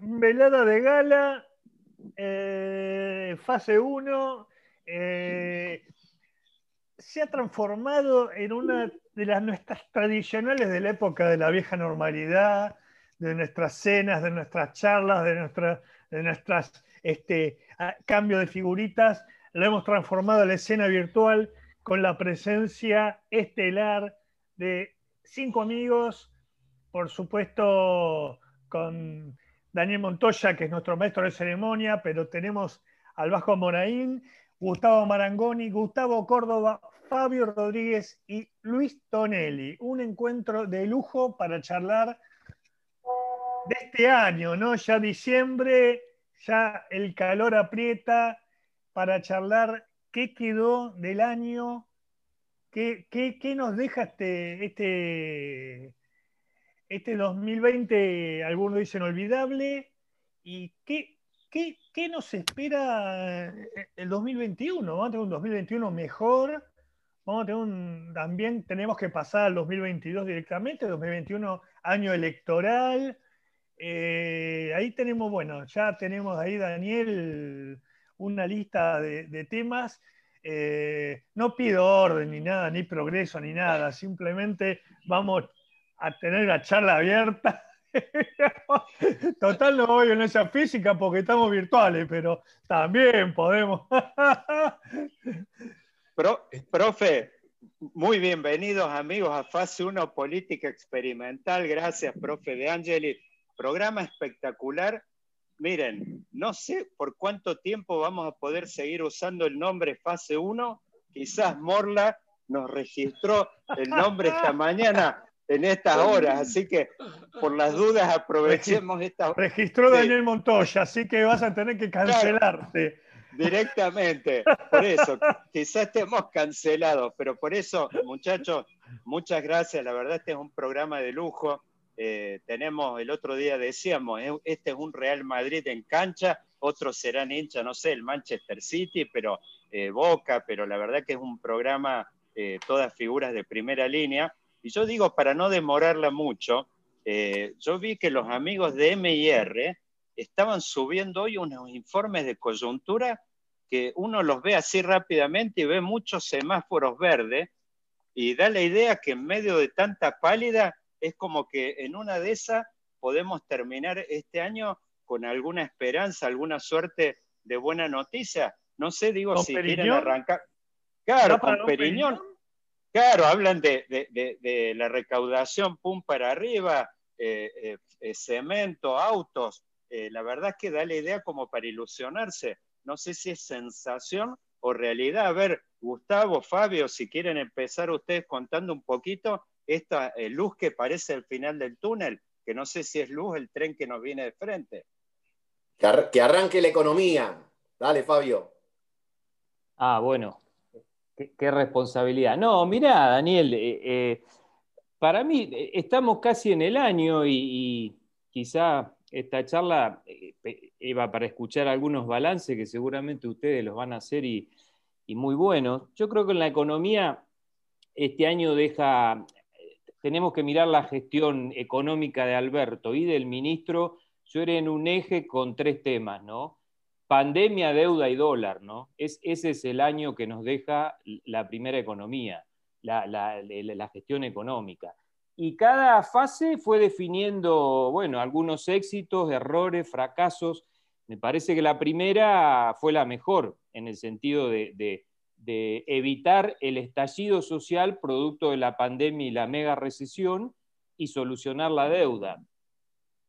velada de gala, eh, fase 1, eh, se ha transformado en una de las nuestras tradicionales de la época de la vieja normalidad, de nuestras cenas, de nuestras charlas, de, nuestra, de nuestras este, cambio de figuritas, lo hemos transformado en la escena virtual con la presencia estelar de cinco amigos, por supuesto con Daniel Montoya, que es nuestro maestro de ceremonia, pero tenemos al Vasco Moraín, Gustavo Marangoni, Gustavo Córdoba, Fabio Rodríguez y Luis Tonelli. Un encuentro de lujo para charlar de este año, ¿no? Ya diciembre, ya el calor aprieta para charlar qué quedó del año, qué, qué nos deja este, este, este 2020, algunos dicen olvidable, y qué, qué, nos espera eh, el 2021. Vamos a tener un 2021 mejor, vamos a tener un, también tenemos que pasar al 2022 directamente, 2021 año electoral. Eh, ahí tenemos, bueno, ya tenemos ahí, Daniel, una lista de, temas. Eh, no pido orden ni nada, ni progreso, ni nada, simplemente vamos a tener la charla abierta. Total, no voy en esa física porque estamos virtuales, pero también podemos. profe, muy bienvenidos amigos a Fase 1 Política Experimental. Gracias, profe De Angeli. Programa espectacular. Miren, no sé por cuánto tiempo vamos a poder seguir usando el nombre Fase 1. Quizás Morla nos registró el nombre esta mañana en estas horas, así que por las dudas aprovechemos esta. Registró Daniel Montoya, así que vas a tener que cancelarte. directamente, por eso, quizás estemos cancelados, pero por eso, muchachos, muchas gracias, la verdad este es un programa de lujo. Eh, tenemos, el otro día decíamos, eh, este es un Real Madrid en cancha, otros serán hincha, no sé, el Manchester City, pero eh, Boca, pero la verdad que es un programa, todas figuras de primera línea. Y yo digo, para no demorarla mucho, eh, yo vi que los amigos de MIR estaban subiendo hoy unos informes de coyuntura que uno los ve así rápidamente y ve muchos semáforos verdes y da la idea que en medio de tanta pálida es como que en una de esas podemos terminar este año con alguna esperanza, alguna suerte de buena noticia. No sé, digo, si quieren arrancar. Claro, con Periñón. Claro, hablan de, la recaudación, pum para arriba, eh, eh, eh, cemento, autos. la verdad es que da la idea como para ilusionarse. No sé si es sensación o realidad. A ver, Gustavo, Fabio, si quieren empezar ustedes contando un poquito esta luz que parece el final del túnel, que no sé si es luz el tren que nos viene de frente. que arranque la economía. Dale, Fabio. Ah, bueno, Qué, responsabilidad. No, mira, Daniel, eh, eh, para mí eh, estamos casi en el año y, quizá esta charla iba para escuchar algunos balances que seguramente ustedes los van a hacer y, muy buenos. Yo creo que en la economía este año deja, tenemos que mirar la gestión económica de Alberto y del ministro. Yo era en un eje con tres temas, ¿no? Pandemia, deuda y dólar, ¿no? Es, ese es el año que nos deja la primera economía, la, gestión económica. Y cada fase fue definiendo, bueno, algunos éxitos, errores, fracasos. Me parece que la primera fue la mejor en el sentido de, de evitar el estallido social producto de la pandemia y la mega recesión y solucionar la deuda.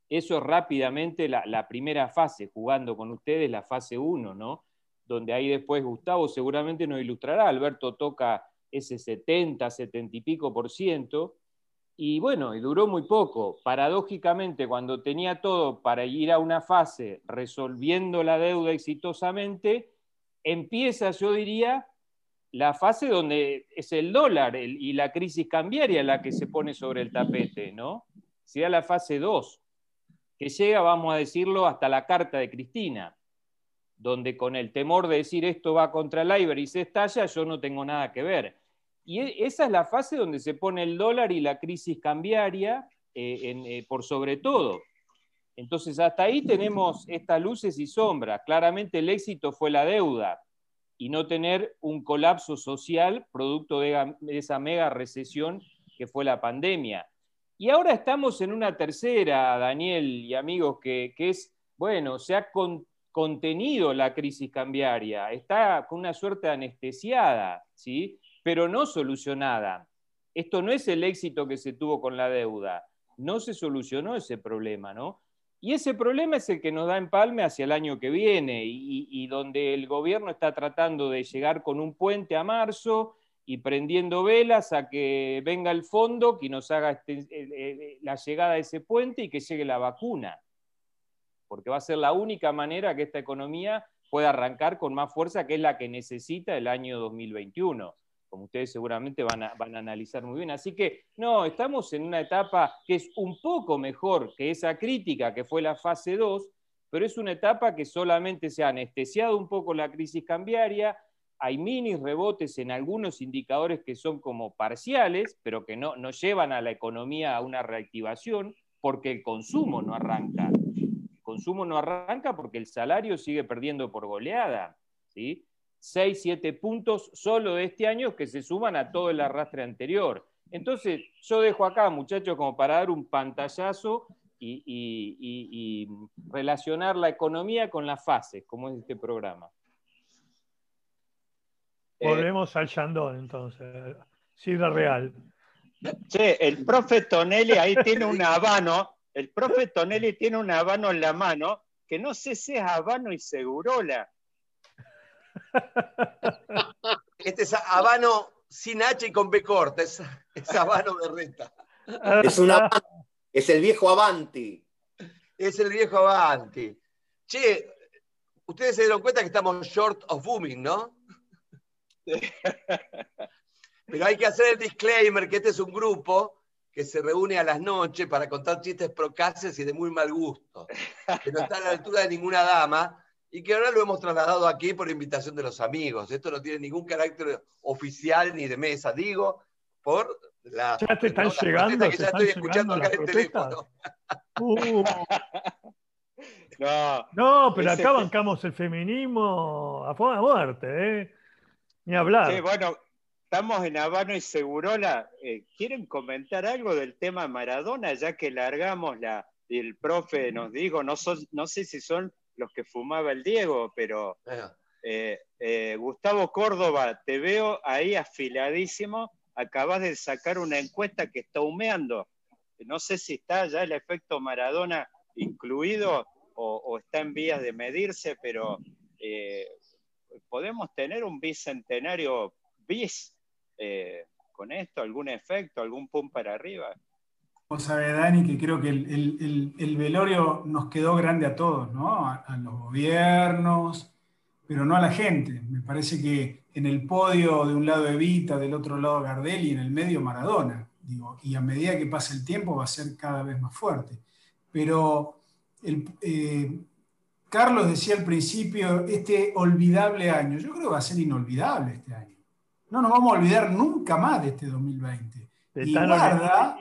Eso es rápidamente la, primera fase, jugando con ustedes la fase 1, ¿no? Donde ahí después Gustavo seguramente nos ilustrará. Alberto toca ese 70, 70 y pico por ciento. Y bueno, y duró muy poco. Paradójicamente, cuando tenía todo para ir a una fase resolviendo la deuda exitosamente, empieza, yo diría, la fase donde es el dólar y la crisis cambiaria la que se pone sobre el tapete, ¿no? Sería la fase 2 que llega, vamos a decirlo, hasta la carta de Cristina, donde con el temor de decir esto va contra el IBER y se estalla, yo no tengo nada que ver. Y e, esa es la fase donde se pone el dólar y la crisis cambiaria eh, eh, por sobre todo. Entonces, hasta ahí tenemos estas luces y sombras. Claramente el éxito fue la deuda y no tener un colapso social producto de esa mega recesión que fue la pandemia. Y ahora estamos en una tercera, Daniel y amigos, que, es, bueno, se ha contenido la crisis cambiaria, está con una suerte anestesiada, ¿sí? pero no solucionada. Esto no es el éxito que se tuvo con la deuda, no se solucionó ese problema, ¿no? Y ese problema es el que nos da empalme hacia el año que viene y, donde el gobierno está tratando de llegar con un puente a marzo y prendiendo velas a que venga el fondo, que nos haga este, eh, eh, la llegada de ese puente y que llegue la vacuna. Porque va a ser la única manera que esta economía pueda arrancar con más fuerza, que es la que necesita el año 2021 como ustedes seguramente van a, van a analizar muy bien. Así que no, estamos en una etapa que es un poco mejor que esa crítica que fue la fase 2, pero es una etapa que solamente se ha anestesiado un poco la crisis cambiaria, hay mini rebotes en algunos indicadores que son como parciales, pero que no, no llevan a la economía a una reactivación porque el consumo no arranca. El consumo no arranca porque el salario sigue perdiendo por goleada. ¿sí? 6, 7 puntos solo de este año que se suman a todo el arrastre anterior. Entonces, yo dejo acá, muchachos, como para dar un pantallazo y, relacionar la economía con las fases, como es este programa. Eh, Volvemos al Shandón, entonces. Sidra Real. Che, el profe Tonelli ahí tiene un habano, el profe Tonelli tiene un habano en la mano, que no sé si es habano y segurola. Este es habano sin H y con B corta, es, habano de renta. Es, una, es el viejo Avanti. Es el viejo Avanti. Che, ustedes se dieron cuenta que estamos short of booming, ¿no? Pero hay que hacer el disclaimer que este es un grupo que se reúne a las noches para contar chistes procaces y de muy mal gusto, que no está a la altura de ninguna dama, y que ahora lo hemos trasladado aquí por invitación de los amigos. Esto no tiene ningún carácter oficial ni de mesa, digo, por la. Ya te están llegando. Que ya estoy escuchando acá en el teléfono. Uh. no, no, pero acá bancamos el feminismo a muerte, ¿eh? Ni hablar. Sí, bueno, estamos en Habano y Segurola. Eh, ¿Quieren comentar algo del tema Maradona, ya que largamos la. Y el profe nos dijo, no, no sé si son los que fumaba el Diego, pero eh, eh, Gustavo Córdoba, te veo ahí afiladísimo. Acabas de sacar una encuesta que está humeando. No sé si está ya el efecto Maradona incluido o, está en vías de medirse, pero eh, podemos tener un bicentenario bis con esto, algún efecto, algún pum para arriba. Vos sabés, Dani, que creo que el, velorio nos quedó grande a todos, ¿no? A, los gobiernos, pero no a la gente. Me parece que en el podio de un lado Evita, del otro lado Gardel y en el medio Maradona. Digo, y a medida que pasa el tiempo va a ser cada vez más fuerte. Pero eh, Carlos decía al principio, este olvidable año, yo creo que va a ser inolvidable este año. No nos vamos a olvidar nunca más de este 2020. Y guarda,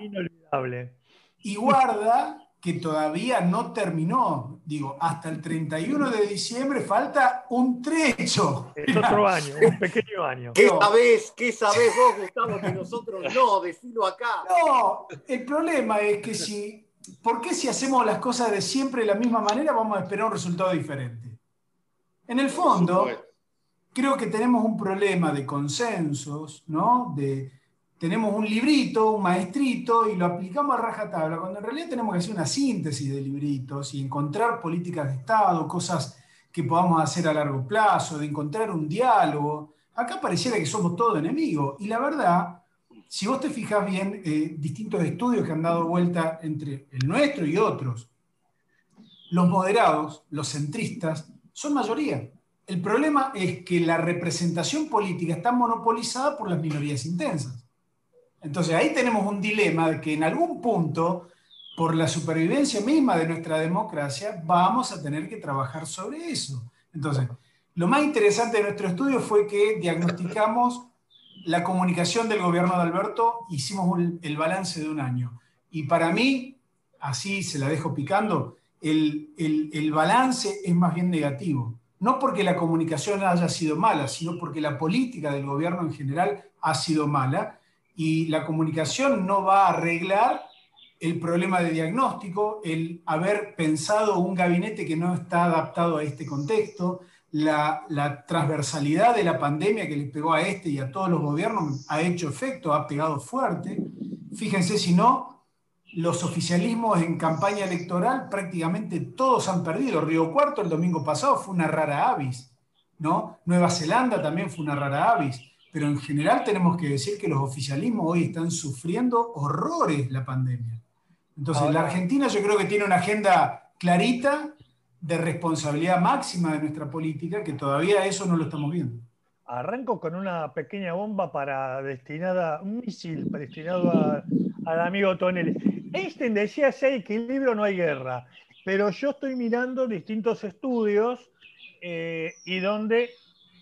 y guarda que todavía no terminó. Digo, hasta el 31 de diciembre falta un trecho. Es otro año, un pequeño año. ¿Qué sabés? ¿Qué sabés vos, Gustavo, que nosotros no? Decilo acá. No, el problema es que si. ¿Por qué si hacemos las cosas de siempre de la misma manera vamos a esperar un resultado diferente? En el fondo, creo que tenemos un problema de consensos, ¿no? De, tenemos un librito, un maestrito, y lo aplicamos a rajatabla, cuando en realidad tenemos que hacer una síntesis de libritos y encontrar políticas de Estado, cosas que podamos hacer a largo plazo, de encontrar un diálogo. Acá pareciera que somos todos enemigos, y la verdad, si vos te fijas bien, eh, distintos estudios que han dado vuelta entre el nuestro y otros, los moderados, los centristas, son mayoría. El problema es que la representación política está monopolizada por las minorías intensas. Entonces ahí tenemos un dilema de que en algún punto, por la supervivencia misma de nuestra democracia, vamos a tener que trabajar sobre eso. Entonces, lo más interesante de nuestro estudio fue que diagnosticamos la comunicación del gobierno de Alberto, hicimos el balance de un año. Y para mí, así se la dejo picando, el, el balance es más bien negativo. No porque la comunicación haya sido mala, sino porque la política del gobierno en general ha sido mala y la comunicación no va a arreglar el problema de diagnóstico, el haber pensado un gabinete que no está adaptado a este contexto, la, transversalidad de la pandemia que le pegó a este y a todos los gobiernos ha hecho efecto, ha pegado fuerte. Fíjense si no, los oficialismos en campaña electoral prácticamente todos han perdido. Río Cuarto el domingo pasado fue una rara avis, ¿no? Nueva Zelanda también fue una rara avis. Pero en general tenemos que decir que los oficialismos hoy están sufriendo horrores la pandemia. Entonces, la Argentina yo creo que tiene una agenda clarita de responsabilidad máxima de nuestra política, que todavía eso no lo estamos viendo. Arranco con una pequeña bomba para destinada, un misil destinado al amigo Tonelli. Einstein decía, si hay equilibrio no hay guerra, pero yo estoy mirando distintos estudios eh, y donde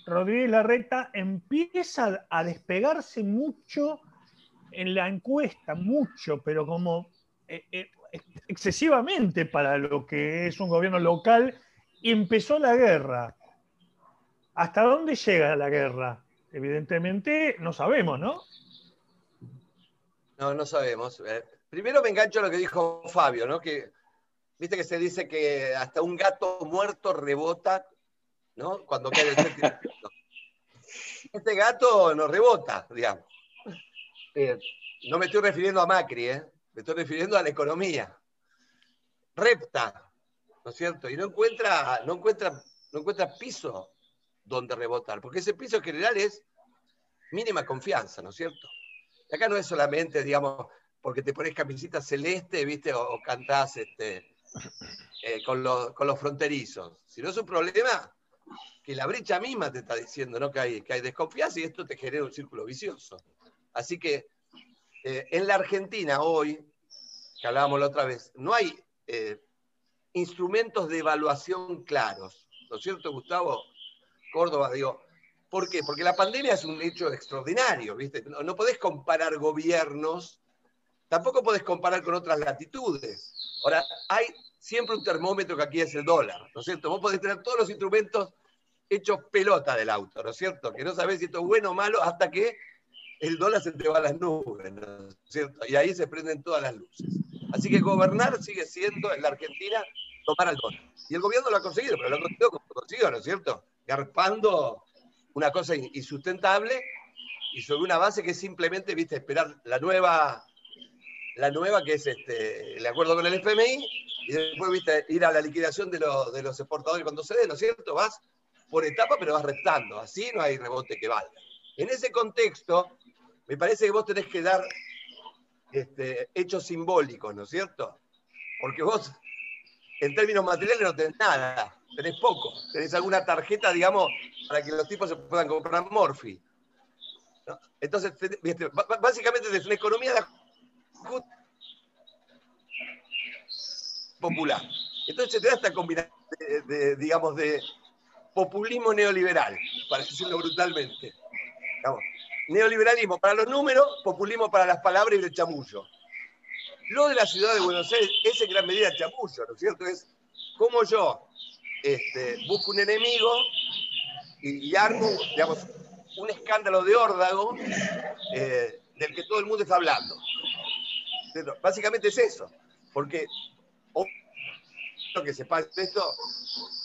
Rodríguez Larreta empieza a despegarse mucho en la encuesta, mucho, pero como eh, eh, excesivamente para lo que es un gobierno local empezó la guerra. ¿Hasta dónde llega la guerra? Evidentemente no sabemos, ¿no? No, no sabemos. Eh, primero me engancho a lo que dijo Fabio, ¿no? Que viste que se dice que hasta un gato muerto rebota, ¿no? Cuando cae el Este gato no rebota, digamos. no me estoy refiriendo a Macri, ¿eh? Me estoy refiriendo a la economía. Repta, ¿no es cierto? Y no encuentra, no encuentra, no encuentra piso donde rebotar, porque ese piso general es mínima confianza, ¿no es cierto? Acá no es solamente, digamos, porque te pones camisita celeste, ¿viste? O, cantás este, eh, con, los, con los fronterizos, sino es un problema que la brecha misma te está diciendo, ¿no? Que hay, que hay desconfianza y esto te genera un círculo vicioso. Así que eh, en la Argentina hoy, que hablábamos la otra vez, no hay eh, instrumentos de evaluación claros. ¿No es cierto, Gustavo? Córdoba, digo, ¿por qué? Porque la pandemia es un hecho extraordinario, ¿viste? No, no podés comparar gobiernos, tampoco podés comparar con otras latitudes. Ahora, hay siempre un termómetro que aquí es el dólar, ¿no es cierto? Vos podés tener todos los instrumentos hechos pelota del auto, ¿no es cierto? Que no sabés si esto es bueno o malo hasta que el dólar se te va a las nubes, ¿no es cierto? Y ahí se prenden todas las luces. Así que gobernar sigue siendo en la Argentina tomar al dólar. Y el gobierno lo ha conseguido, pero lo ha conseguido como lo consiguió, ¿no es cierto? Garpando una cosa insustentable y sobre una base que es simplemente, viste, esperar la nueva, la nueva que es este, el acuerdo con el FMI y después, viste, ir a la liquidación de, de los exportadores cuando se dé, ¿no es cierto? Vas por etapa, pero vas restando. Así no hay rebote que valga. En ese contexto, me parece que vos tenés que dar este, hechos simbólicos, ¿no es cierto? Porque vos, en términos materiales, no tenés nada, tenés poco. Tenés alguna tarjeta, digamos, para que los tipos se puedan comprar Morphy. Entonces, básicamente es una economía popular. Entonces te da esta combinación, de, digamos, de populismo neoliberal, para decirlo brutalmente. Neoliberalismo para los números, populismo para las palabras y el chamullo. Lo de la ciudad de Buenos Aires es en gran medida chamullo, ¿no es cierto? Es como yo este, busco un enemigo y, armo, digamos, un escándalo de órdago eh, del que todo el mundo está hablando. Básicamente es eso, porque lo que se pasa esto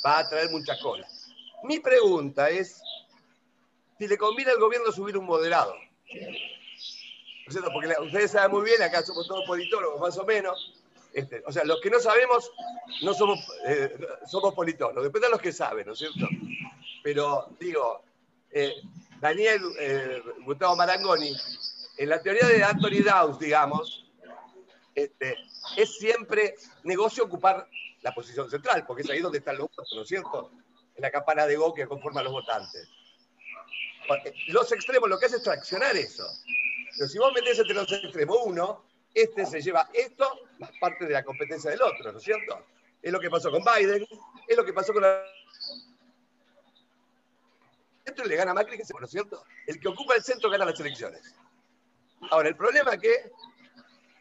va a traer muchas colas. Mi pregunta es, si le conviene al gobierno subir un moderado. Porque ustedes saben muy bien, acá somos todos politólogos, más o menos. Este, o sea, los que no sabemos, no somos, eh, somos politólogos. Depende de los que saben, ¿no es cierto? Pero digo, eh, Daniel eh, Gustavo Marangoni, en la teoría de Anthony Dawes, digamos, este, es siempre negocio ocupar la posición central, porque es ahí donde están los votos, ¿no es cierto? En la campana de Go que conforma a los votantes los extremos lo que hace es traccionar eso. Pero si vos metés entre los extremos uno, este se lleva esto más parte de la competencia del otro, ¿no es cierto? Es lo que pasó con Biden, es lo que pasó con la... centro le gana a Macri, ¿no es cierto? El que ocupa el centro gana las elecciones. Ahora, el problema es que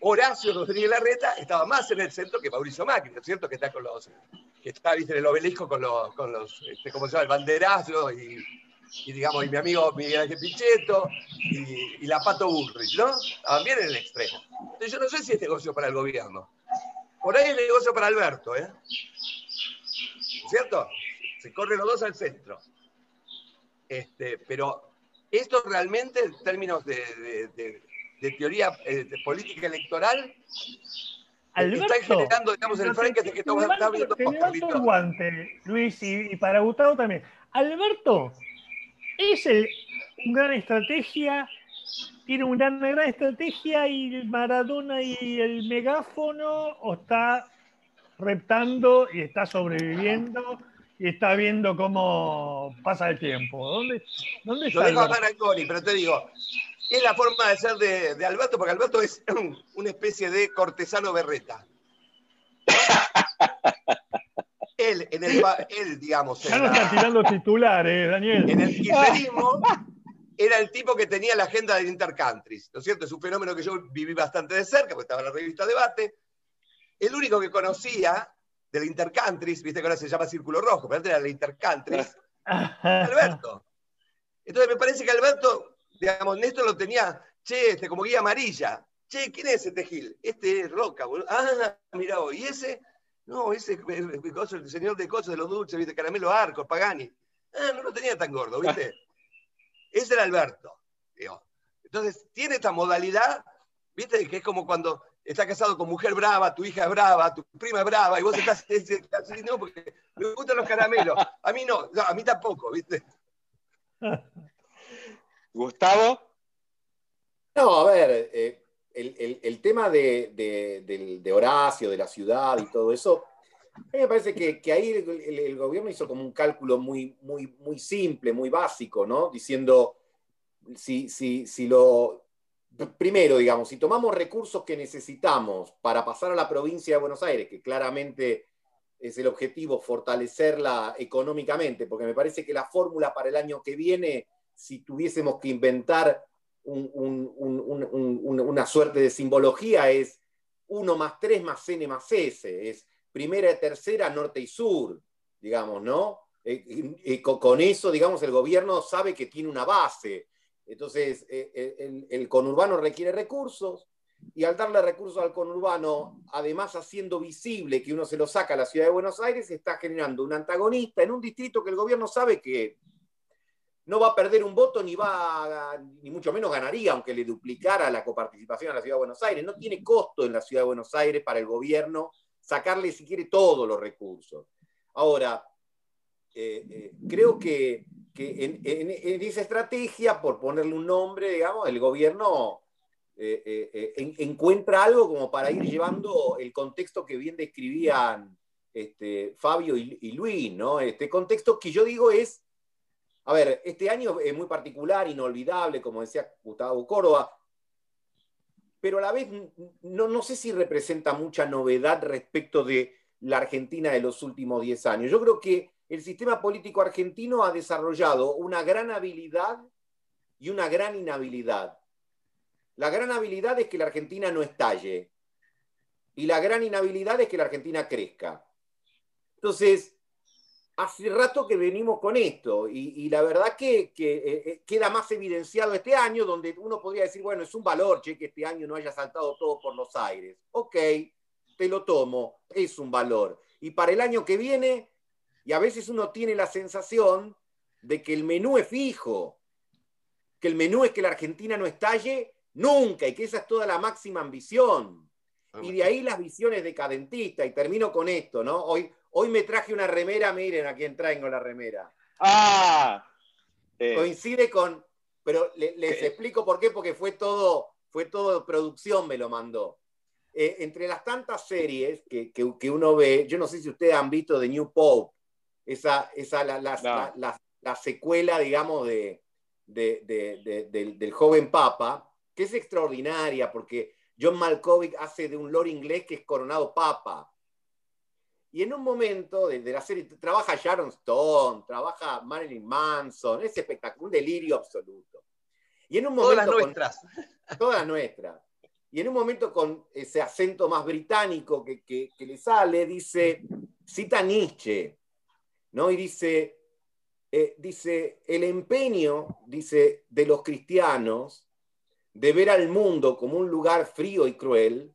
Horacio Rodríguez Larreta estaba más en el centro que Mauricio Macri, ¿no es cierto? Que está con los, que está, viste, en el obelisco con los, con los este, ¿cómo se llama? El banderazo y, y, digamos, y mi amigo Miguel Ángel Pichetto y, y la Pato Bullrich, ¿no? También en el extremo. Entonces yo no sé si es negocio para el gobierno. Por ahí es negocio para Alberto, ¿eh? ¿Cierto? Se corren los dos al centro. Este, pero esto realmente, en términos de, de, teoría eh, de política electoral, Alberto, está generando, digamos, el frente que estamos viendo. Te levanto el guante, Luis, y, para Gustavo también. Alberto es el, un gran estrategia, tiene una gran, gran estrategia y el Maradona y el megáfono o está reptando y está sobreviviendo y está viendo cómo pasa el tiempo. ¿Dónde, dónde está? Lo dejo a Goni, pero te digo, es la forma de ser de, Alberto, porque Alberto es una especie de cortesano berreta. él, en el, él, digamos. Ya no está tirando titulares, Daniel. En el kirchnerismo era el tipo que tenía la agenda del Intercountries, ¿no es cierto? Es un fenómeno que yo viví bastante de cerca, porque estaba en la revista Debate. El único que conocía del Intercountries, viste que ahora se llama Círculo Rojo, pero antes era el Intercountries, Alberto. Entonces me parece que Alberto, digamos, Néstor lo tenía, che, este, como guía amarilla. Che, ¿quién es este Gil? Este es Roca, boludo. Ah, mira, ¿y ese? No, ese es el señor de cosas de los dulces, viste, Caramelo Arcos, Pagani. Ah, no lo tenía tan gordo, viste. Ese era Alberto. Entonces, tiene esta modalidad, viste, que es como cuando está casado con mujer brava, tu hija es brava, tu prima es brava, y vos estás así, no, porque me gustan los caramelos. A mí no, a mí tampoco, ¿viste? Gustavo. No, a ver, eh, el, tema de, Horacio, de la ciudad y todo eso, a mí me parece que, ahí el, gobierno hizo como un cálculo muy, muy, muy simple, muy básico, ¿no? Diciendo, si, si, si lo, primero, digamos, si tomamos recursos que necesitamos para pasar a la provincia de Buenos Aires, que claramente es el objetivo, fortalecerla económicamente, porque me parece que la fórmula para el año que viene, si tuviésemos que inventar una suerte de simbología, es 1 más 3 más N más S, es primera, tercera, norte y sur, digamos, ¿no? Eh, con eso, digamos, el gobierno sabe que tiene una base entonces, eh, eh, el, conurbano requiere recursos y al darle recursos al conurbano, además haciendo visible que uno se lo saca a la ciudad de Buenos Aires, está generando un antagonista en un distrito que el gobierno sabe que no va a perder un voto ni va ni mucho menos ganaría, aunque le duplicara la coparticipación a la ciudad de Buenos Aires. No tiene costo en la ciudad de Buenos Aires para el gobierno sacarle, si quiere, todos los recursos. Ahora, eh, creo que en, esa estrategia, por ponerle un nombre, digamos, el gobierno eh, eh, eh, encuentra algo como para ir llevando el contexto que bien describían este, Fabio y, Luis, ¿no? Este contexto que yo digo es, a ver, este año es muy particular, inolvidable, como decía Gustavo Córdoba, pero a la vez no, no sé si representa mucha novedad respecto de la Argentina de los últimos 10 años. Yo creo que el sistema político argentino ha desarrollado una gran habilidad y una gran inhabilidad. La gran habilidad es que la Argentina no estalle y la gran inhabilidad es que la Argentina crezca. Entonces, hace rato que venimos con esto y, la verdad que, eh, eh, queda más evidenciado este año donde uno podría decir, bueno, es un valor che, que este año no haya saltado todo por los aires. Ok, te lo tomo, es un valor. Y para el año que viene y a veces uno tiene la sensación de que el menú es fijo, que el menú es que la Argentina no estalle nunca y que esa es toda la máxima ambición. Ah, y de ahí las visiones decadentistas. Y termino con esto, ¿no? Hoy, hoy me traje una remera, miren a quién traigo la remera. Ah. Eh. Coincide con, pero les explico por qué, porque fue todo, fue todo producción, me lo mandó. Eh, entre las tantas series que, que, uno ve, yo no sé si ustedes han visto The New Pope, esa, esa la, secuela, digamos, de, del, joven Papa, que es extraordinaria porque John Malkovich hace de un lord inglés que es coronado Papa. Y en un momento de, la serie trabaja Sharon Stone, trabaja Marilyn Manson, es espectacular, un delirio absoluto. Y en un momento. Todas nuestras. Todas nuestras. y en un momento con ese acento más británico que, le sale, dice, cita Nietzsche, ¿no? Y dice, eh, dice, el empeño, dice, de los cristianos de ver al mundo como un lugar frío y cruel,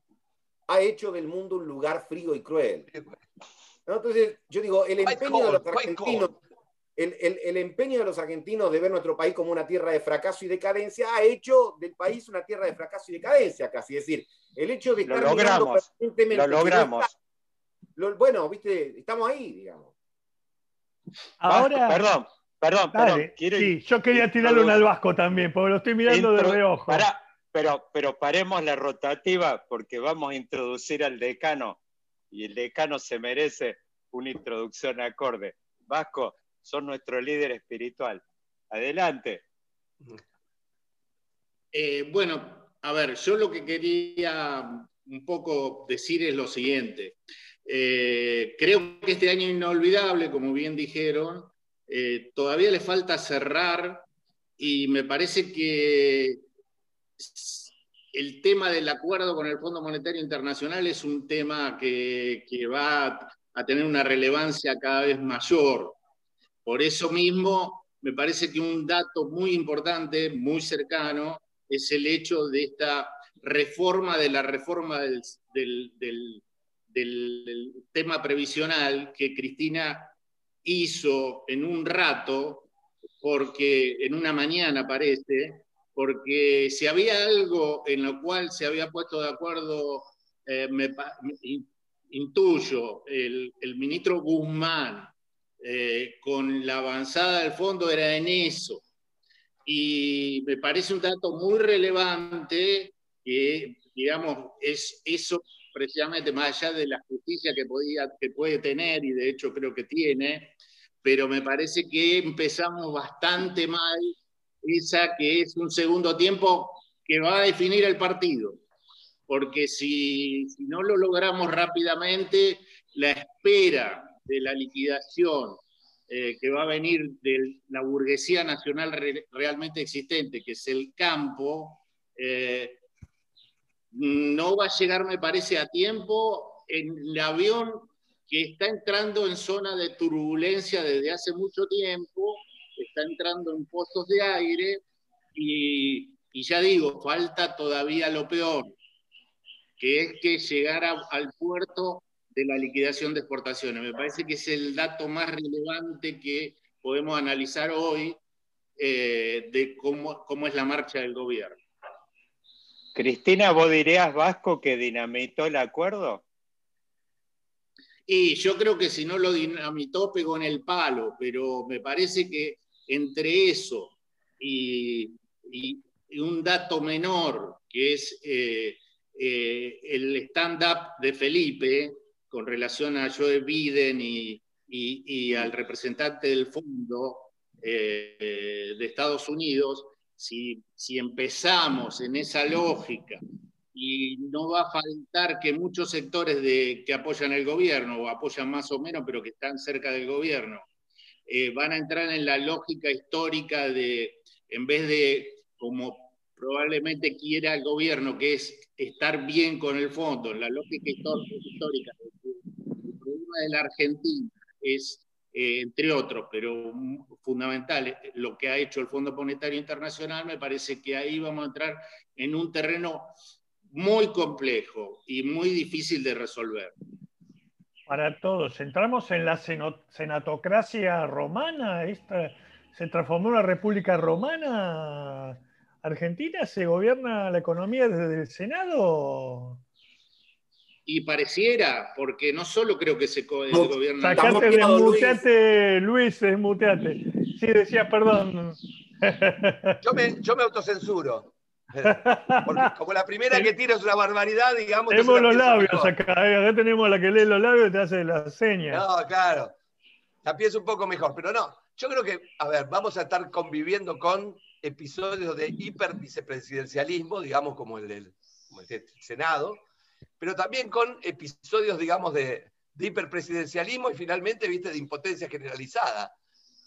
ha hecho del mundo un lugar frío y cruel. Entonces, yo digo, el empeño de los argentinos, el, empeño de los argentinos de ver nuestro país como una tierra de fracaso y decadencia ha hecho del país una tierra de fracaso y decadencia, casi. Es decir, el hecho de estar lo logramos, lo logramos. bueno, viste, estamos ahí, digamos. Ahora, perdón, perdón, perdón. sí, yo quería tirarle un al Vasco también, porque lo estoy mirando de reojo. pero, pero paremos la rotativa porque vamos a introducir al decano y el decano se merece una introducción acorde. Vasco, son nuestro líder espiritual. Adelante. Eh, bueno, a ver, yo lo que quería un poco decir es lo siguiente. Eh, creo que este año inolvidable, como bien dijeron, eh, todavía le falta cerrar y me parece que el tema del acuerdo con el Fondo Monetario Internacional es un tema que, va a tener una relevancia cada vez mayor. Por eso mismo, me parece que un dato muy importante, muy cercano, es el hecho de esta reforma de la reforma del, tema previsional que Cristina hizo en un rato, porque en una mañana parece, porque si había algo en lo cual se había puesto de acuerdo, eh, intuyo, el, ministro Guzmán eh, con la avanzada del fondo era en eso. Y me parece un dato muy relevante que, digamos, es eso precisamente más allá de la justicia que, podía, que puede tener, y de hecho creo que tiene, pero me parece que empezamos bastante mal esa que es un segundo tiempo que va a definir el partido. Porque si, no lo logramos rápidamente, la espera de la liquidación eh, que va a venir de la burguesía nacional realmente existente, que es el campo, eh, no va a llegar, me parece, a tiempo en el avión que está entrando en zona de turbulencia desde hace mucho tiempo, está entrando en pozos de aire y, y ya digo, falta todavía lo peor, que es que llegara al puerto de la liquidación de exportaciones. Me parece que es el dato más relevante que podemos analizar hoy eh, de cómo, cómo es la marcha del gobierno. Cristina, ¿vos dirías, Vasco, que dinamitó el acuerdo? Y yo creo que si no lo dinamitó, pegó en el palo, pero me parece que entre eso y, un dato menor, que es eh, eh, el stand-up de Felipe, con relación a Joe Biden y, al representante del fondo eh, de Estados Unidos, si, empezamos en esa lógica y no va a faltar que muchos sectores que apoyan el gobierno, o apoyan más o menos, pero que están cerca del gobierno, eh, van a entrar en la lógica histórica de, en vez de, como probablemente quiera el gobierno, que es estar bien con el fondo, en la lógica histórica de la Argentina es, eh, entre otros, pero fundamental, lo que ha hecho el Fondo Monetario Internacional, me parece que ahí vamos a entrar en un terreno muy complejo y muy difícil de resolver. Para todos, entramos en la senatocracia romana, esta se transformó en una república romana. Argentina se gobierna la economía desde el Senado. Y pareciera, porque no solo creo que se gobierna... Sacate, desmuteate, Luis, desmuteate. Sí, decía, perdón. Yo me, yo me autocensuro. Porque como la primera que tira es una barbaridad, digamos. Tenemos los labios acá, eh, acá tenemos a la que lee los labios y te hace la seña. No, claro. La pienso un poco mejor, pero no. Yo creo que, a ver, vamos a estar conviviendo con episodios de hipervicepresidencialismo, digamos, como el del como el Senado, pero también con episodios, digamos, de, hiperpresidencialismo y finalmente, viste, de impotencia generalizada.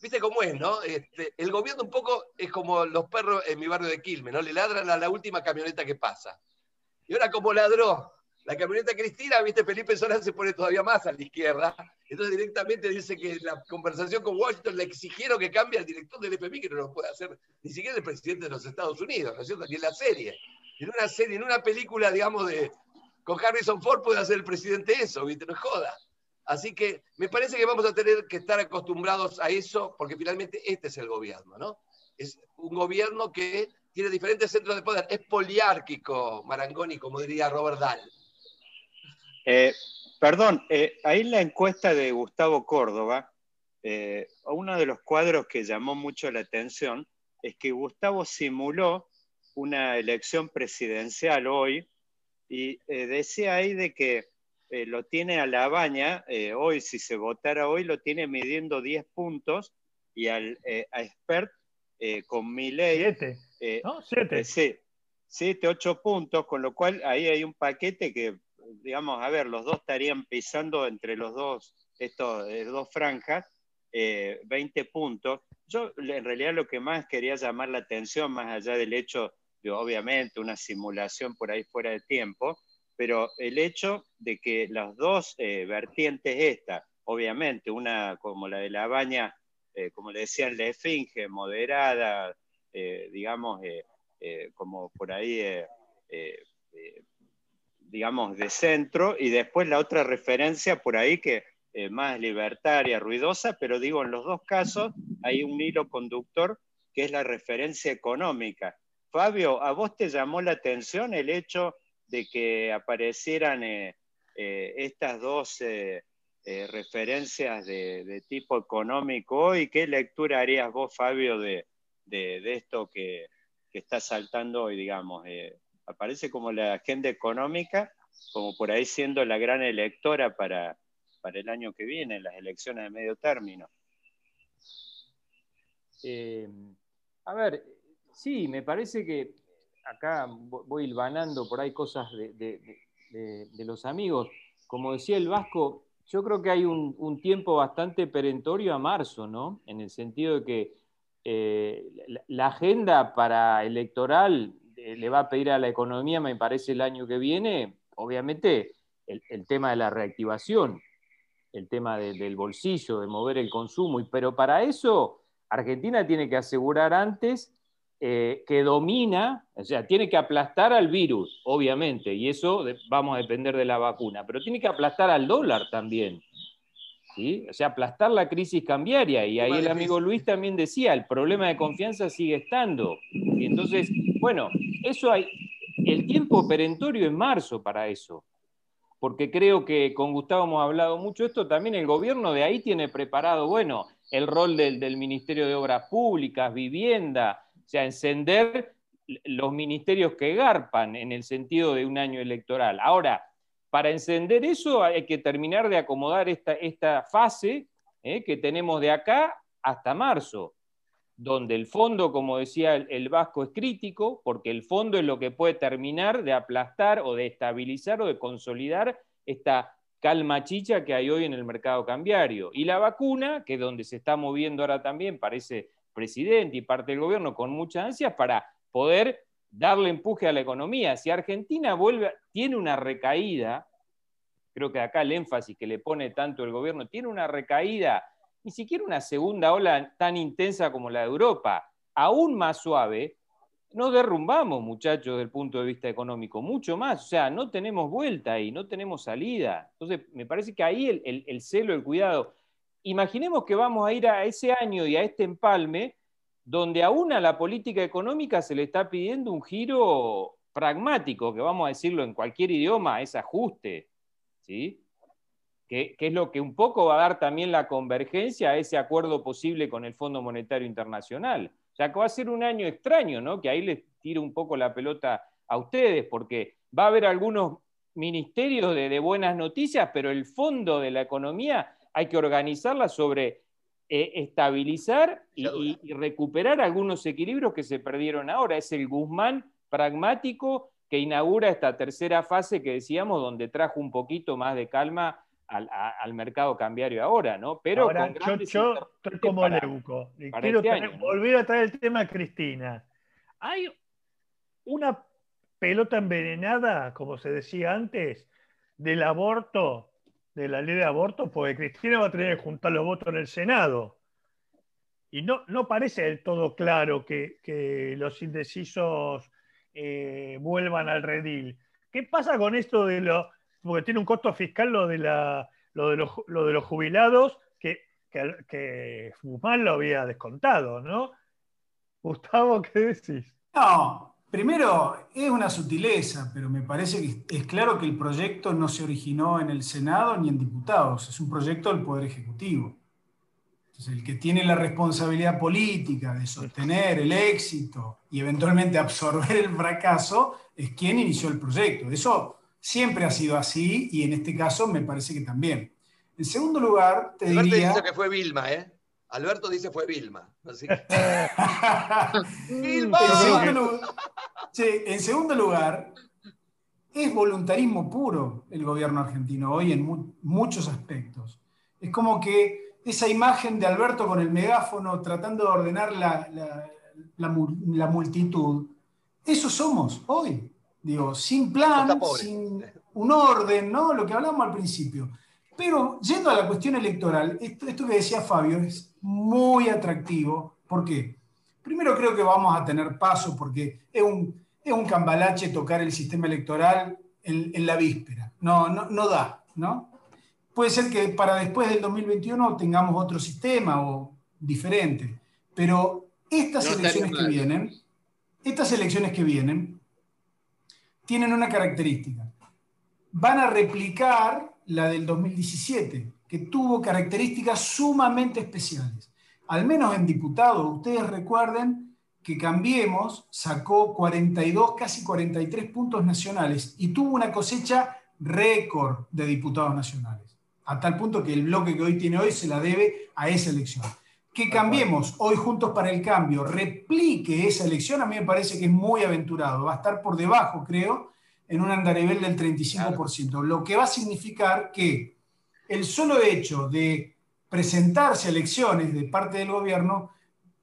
¿Viste cómo es, no? Este, el gobierno un poco es como los perros en mi barrio de Quilmes, ¿no? Le ladran a la última camioneta que pasa. Y ahora como ladró la camioneta Cristina, viste, Felipe Solá se pone todavía más a la izquierda. Entonces directamente dice que la conversación con Washington le exigieron que cambie al director del FMI, que no lo puede hacer ni siquiera el presidente de los Estados Unidos, ¿no es cierto? Ni en la serie. En una serie, en una película, digamos, de con Harrison Ford puede hacer el presidente eso, viste, no joda. Así que me parece que vamos a tener que estar acostumbrados a eso, porque finalmente este es el gobierno, ¿no? Es un gobierno que tiene diferentes centros de poder. Es poliárquico, Marangoni, como diría Robert Dahl. Eh, perdón, eh, ahí en la encuesta de Gustavo Córdoba, eh, uno de los cuadros que llamó mucho la atención es que Gustavo simuló una elección presidencial hoy y decía ahí de que lo tiene a la baña, hoy si se votara hoy lo tiene midiendo 10 puntos y al, a Expert con mi ley... Siete, ¿no? Siete. sí, siete, ocho puntos, con lo cual ahí hay un paquete que digamos, a ver, los dos estarían pisando entre los dos, estos eh, dos franjas, 20 eh, puntos. Yo en realidad lo que más quería llamar la atención, más allá del hecho de obviamente una simulación por ahí fuera de tiempo, pero el hecho de que las dos eh, vertientes esta, obviamente, una como la de la baña, como le decían, la esfinge, moderada, digamos, como por ahí digamos, de centro, y después la otra referencia por ahí que más libertaria, ruidosa, pero digo, en los dos casos hay un hilo conductor que es la referencia económica. Fabio, ¿a vos te llamó la atención el hecho de que aparecieran eh, eh, estas dos eh, referencias de, tipo económico y qué lectura harías vos, Fabio, de, esto que, que, está saltando hoy, digamos? aparece como la agenda económica, como por ahí siendo la gran electora para, para el año que viene, las elecciones de medio término. A ver, sí, me parece que acá voy hilvanando por ahí cosas de, los amigos. Como decía el Vasco, yo creo que hay un, tiempo bastante perentorio a marzo, ¿no? En el sentido de que eh, la agenda para electoral le va a pedir a la economía, me parece, el año que viene, obviamente, el, tema de la reactivación, el tema del bolsillo, de mover el consumo, pero para eso Argentina tiene que asegurar antes eh, que domina, o sea, tiene que aplastar al virus, obviamente, y eso vamos a depender de la vacuna, pero tiene que aplastar al dólar también. ¿sí? O sea, aplastar la crisis cambiaria. Y ahí el amigo Luis también decía, el problema de confianza sigue estando. Y entonces, bueno, eso hay, el tiempo perentorio es marzo para eso, porque creo que con Gustavo hemos hablado mucho de esto, también el gobierno de ahí tiene preparado, bueno, el rol del, Ministerio de Obras Públicas, vivienda, o sea, encender los ministerios que garpan en el sentido de un año electoral. Ahora, para encender eso hay que terminar de acomodar esta, esta fase eh, que tenemos de acá hasta marzo donde el fondo, como decía el, Vasco, es crítico, porque el fondo es lo que puede terminar de aplastar o de estabilizar o de consolidar esta calma chicha que hay hoy en el mercado cambiario. Y la vacuna, que es donde se está moviendo ahora también, parece presidente y parte del gobierno con mucha ansia para poder darle empuje a la economía. Si Argentina vuelve, tiene una recaída, creo que acá el énfasis que le pone tanto el gobierno, tiene una recaída ni siquiera una segunda ola tan intensa como la de Europa, aún más suave, nos derrumbamos, muchachos, desde el punto de vista económico, mucho más. O sea, no tenemos vuelta ahí, no tenemos salida. Entonces, me parece que ahí el, el celo, el cuidado. Imaginemos que vamos a ir a ese año y a este empalme, donde aún a la política económica se le está pidiendo un giro pragmático, que vamos a decirlo en cualquier idioma, es ajuste. ¿sí? que, es lo que un poco va a dar también la convergencia a ese acuerdo posible con el Fondo Monetario Internacional. O sea, que va a ser un año extraño, ¿no? Que ahí les tiro un poco la pelota a ustedes, porque va a haber algunos ministerios de, buenas noticias, pero el fondo de la economía hay que organizarla sobre eh, estabilizar y, y, recuperar algunos equilibrios que se perdieron ahora. Es el Guzmán pragmático que inaugura esta tercera fase que decíamos, donde trajo un poquito más de calma al, mercado cambiario ahora, ¿no? Pero ahora, yo, estoy como Leuco. Quiero este volver a traer el tema Cristina. Hay una pelota envenenada, como se decía antes, del aborto, de la ley de aborto, porque Cristina va a tener que juntar los votos en el Senado. Y no, no parece del todo claro que, los indecisos eh, vuelvan al redil. ¿Qué pasa con esto de lo, porque tiene un costo fiscal lo de, la, lo de, los, lo de los jubilados, que, que, que Fumán lo había descontado, ¿no? Gustavo, ¿qué decís? No, primero es una sutileza, pero me parece que es claro que el proyecto no se originó en el Senado ni en diputados, es un proyecto del Poder Ejecutivo. Entonces, el que tiene la responsabilidad política de sostener el éxito y eventualmente absorber el fracaso es quien inició el proyecto. Eso siempre ha sido así y en este caso me parece que también. En segundo lugar, te diría... dice que fue Vilma, ¿eh? Alberto dice fue Vilma. ¡Vilma! En segundo, lugar, es voluntarismo puro el gobierno argentino hoy en muchos aspectos. Es como que esa imagen de Alberto con el megáfono tratando de ordenar la, la multitud, eso somos hoy. Digo, sin plan, sin un orden, ¿no? Lo que hablamos al principio. Pero yendo a la cuestión electoral, esto, que decía Fabio es muy atractivo. ¿Por qué? Primero creo que vamos a tener paso porque es un, es un cambalache tocar el sistema electoral en, la víspera. No, no, no da, ¿no? Puede ser que para después del 2021 tengamos otro sistema o diferente, pero estas elecciones que vienen, estas elecciones que vienen, tienen una característica. Van a replicar la del 2017, que tuvo características sumamente especiales. Al menos en diputados, ustedes recuerden que Cambiemos sacó 42, casi 43 puntos nacionales y tuvo una cosecha récord de diputados nacionales, a tal punto que el bloque que hoy tiene hoy se la debe a esa elección. Que Cambiemos hoy Juntos para el Cambio replique esa elección, a mí me parece que es muy aventurado, va a estar por debajo, creo, en un andarivel del 35%, lo que va a significar que el solo hecho de presentarse a elecciones de parte del gobierno,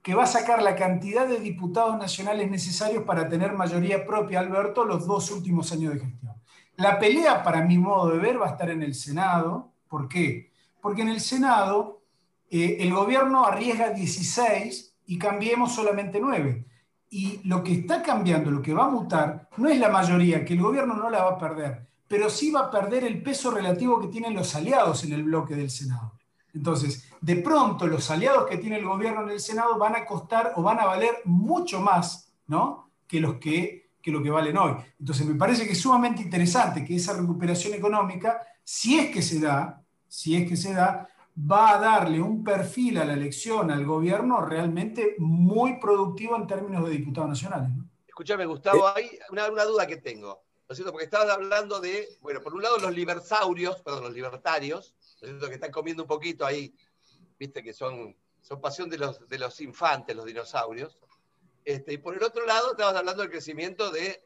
que va a sacar la cantidad de diputados nacionales necesarios para tener mayoría propia, Alberto, los dos últimos años de gestión. La pelea, para mi modo de ver, va a estar en el Senado. ¿Por qué? Porque en el Senado eh, el gobierno arriesga 16 y cambiemos solamente 9. Y lo que está cambiando, lo que va a mutar, no es la mayoría, que el gobierno no la va a perder, pero sí va a perder el peso relativo que tienen los aliados en el bloque del Senado. Entonces, de pronto los aliados que tiene el gobierno en el Senado van a costar o van a valer mucho más ¿no? que, los que, que lo que valen hoy. Entonces, me parece que es sumamente interesante que esa recuperación económica, si es que se da, si es que se da, va a darle un perfil a la elección al gobierno realmente muy productivo en términos de diputados nacionales. Escúchame, Gustavo, hay una, duda que tengo, ¿no es cierto? Porque estabas hablando de, bueno, por un lado los libersaurios, perdón, los libertarios, ¿no es cierto? Que están comiendo un poquito ahí, viste que son, son pasión de los, de los infantes, los dinosaurios. Este, y por el otro lado, estabas hablando del crecimiento de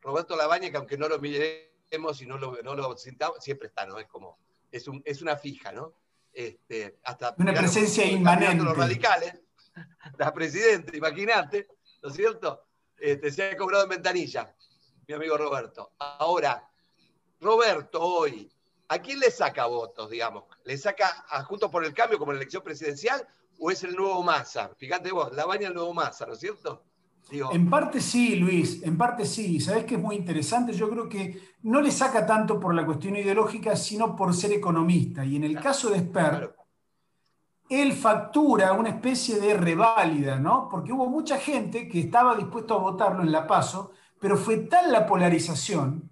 Roberto Labaña, que aunque no lo miremos y no lo, no lo sintamos, siempre está, ¿no? Es como, es, un, es una fija, ¿no? Este, hasta una presencia inmanente. Los radicales, la presidenta, imagínate, ¿no es cierto? Este, se ha cobrado en ventanilla, mi amigo Roberto. Ahora, Roberto hoy, ¿a quién le saca votos, digamos? ¿Le saca a Juntos por el Cambio como la elección presidencial o es el nuevo Massa? Fíjate vos, la baña el nuevo Massa, ¿no es cierto? En parte sí, Luis, en parte sí. Sabes que es muy interesante. Yo creo que no le saca tanto por la cuestión ideológica, sino por ser economista. Y en el caso de Sper, él factura una especie de reválida, ¿no? Porque hubo mucha gente que estaba dispuesto a votarlo en la PASO, pero fue tal la polarización,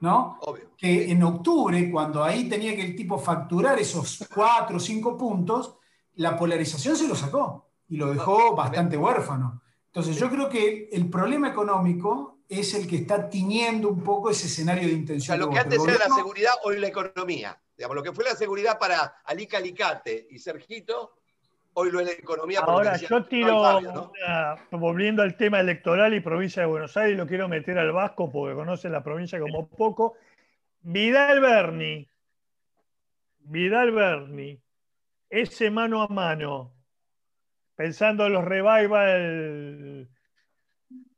¿no? Que en octubre, cuando ahí tenía que el tipo facturar esos cuatro o cinco puntos, la polarización se lo sacó y lo dejó bastante huérfano. Entonces, yo creo que el problema económico es el que está tiñendo un poco ese escenario de intención. O sea, lo que antes era la seguridad, hoy la economía. Digamos, lo que fue la seguridad para Alica Alicate y Sergito, hoy lo es la economía. Ahora, yo tiro, volviendo al tema electoral y provincia de Buenos Aires, lo quiero meter al Vasco porque conoce la provincia como poco. Vidal Berni, Vidal Berni, ese mano a mano pensando en los revival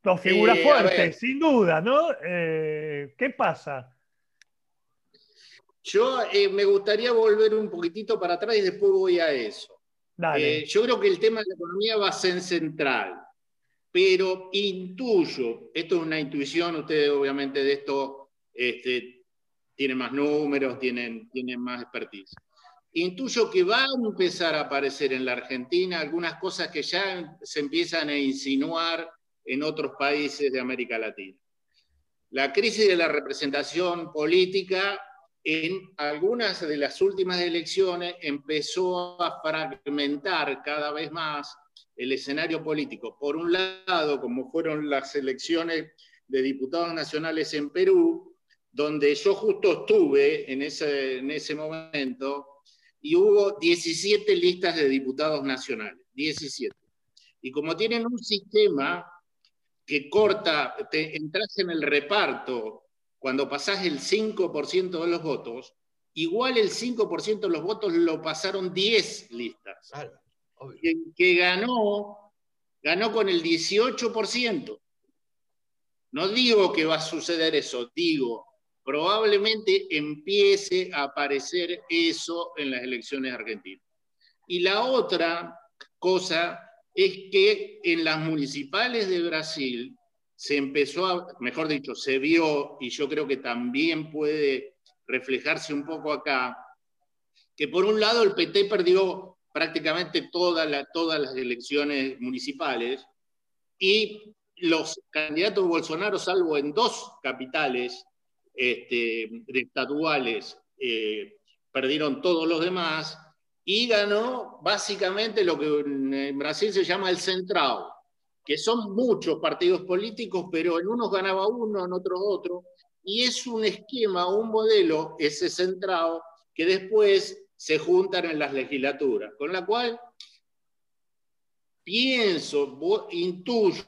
Dos figuras fuertes, sin duda, ¿no? Eh, ¿Qué pasa? Yo eh, me gustaría volver un poquitito para atrás y después voy a eso. Dale. Eh, yo creo que el tema de la economía va a ser central, pero intuyo, esto es una intuición, ustedes obviamente de esto este, tienen más números, tienen, tienen más expertise. Intuyo que va a empezar a aparecer en la Argentina algunas cosas que ya se empiezan a insinuar en otros países de América Latina. La crisis de la representación política en algunas de las últimas elecciones empezó a fragmentar cada vez más el escenario político. Por un lado, como fueron las elecciones de diputados nacionales en Perú, donde yo justo estuve en ese, en ese momento, y hubo 17 listas de diputados nacionales, 17. Y como tienen un sistema que corta, te entras en el reparto cuando pasás el 5% de los votos, igual el 5% de los votos lo pasaron 10 listas. Claro. Que, que ganó, ganó con el 18%. No digo que va a suceder eso, digo, probablemente empiece a aparecer eso en las elecciones argentinas. Y la otra cosa es que en las municipales de Brasil se empezó a, mejor dicho, se vio, y yo creo que también puede reflejarse un poco acá, que por un lado el PT perdió prácticamente todas las elecciones municipales y los candidatos Bolsonaro, salvo en dos capitales este, estatuales, eh, perdieron todos los demás y ganó básicamente lo que en Brasil se llama el centrado, que son muchos partidos políticos, pero en unos ganaba uno, en otros otro, y es un esquema, un modelo, ese centrado, que después se juntan en las legislaturas, con la cual pienso, intuyo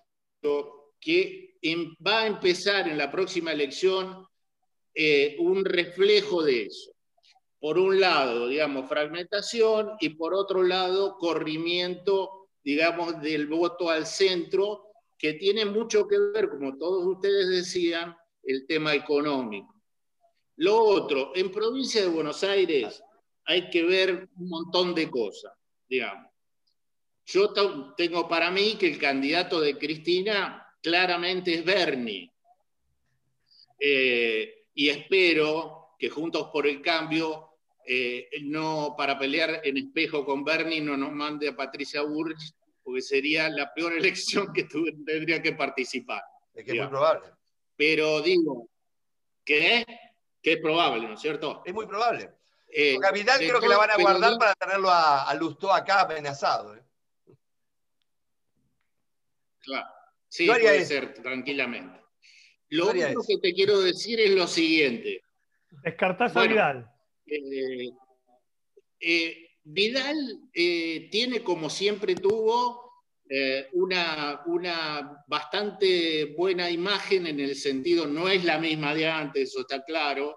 que em- va a empezar en la próxima elección eh, un reflejo de eso. Por un lado, digamos, fragmentación y por otro lado, corrimiento, digamos, del voto al centro, que tiene mucho que ver, como todos ustedes decían, el tema económico. Lo otro, en provincia de Buenos Aires hay que ver un montón de cosas, digamos. Yo tengo para mí que el candidato de Cristina claramente es Bernie. Eh, y espero que Juntos por el Cambio, eh, no para pelear en espejo con Bernie, no nos mande a Patricia Burrich, porque sería la peor elección que tendría que participar. Es que es muy probable. Pero digo, que, que es probable, ¿no es cierto? Es muy probable. Eh, de creo que la van a guardar para tenerlo a, a Lustó acá amenazado. ¿eh? Claro. Sí, puede ser, tranquilamente. Lo único que te quiero decir es lo siguiente. Descartás a. Vidal. Eh, eh, Vidal eh, tiene, como siempre tuvo, eh, una, una bastante buena imagen en el sentido, no es la misma de antes, eso está claro,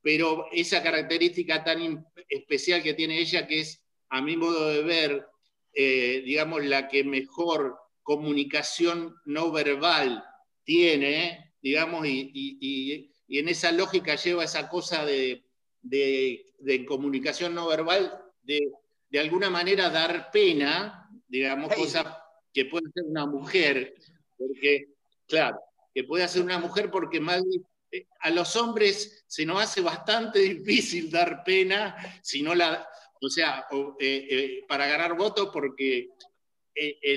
pero esa característica tan especial que tiene ella, que es, a mi modo de ver, eh, digamos, la que mejor comunicación no verbal tiene, digamos, y, y- y- y en esa lógica lleva esa cosa de, de, de comunicación no verbal, de, de alguna manera dar pena, digamos, Hey. cosas que puede hacer una mujer, porque, claro, que puede hacer una mujer porque más, eh, a los hombres se nos hace bastante difícil dar pena si no la, o sea, o, eh, eh, para ganar votos porque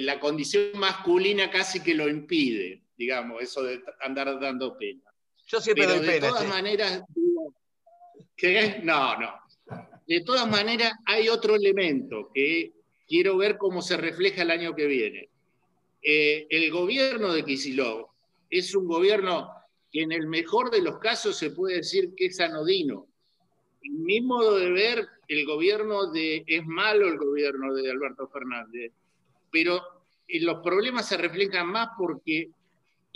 la condición masculina casi que lo impide, digamos, eso de andar dando pena. Yo siempre Pero doy de pena. todas che. maneras, ¿qué? No, no. De todas maneras, hay otro elemento que quiero ver cómo se refleja el año que viene. Eh, el gobierno de Kicillof es un gobierno que en el mejor de los casos se puede decir que es anodino. En mi modo de ver, el gobierno de, es malo el gobierno de Alberto Fernández, pero eh, los problemas se reflejan más porque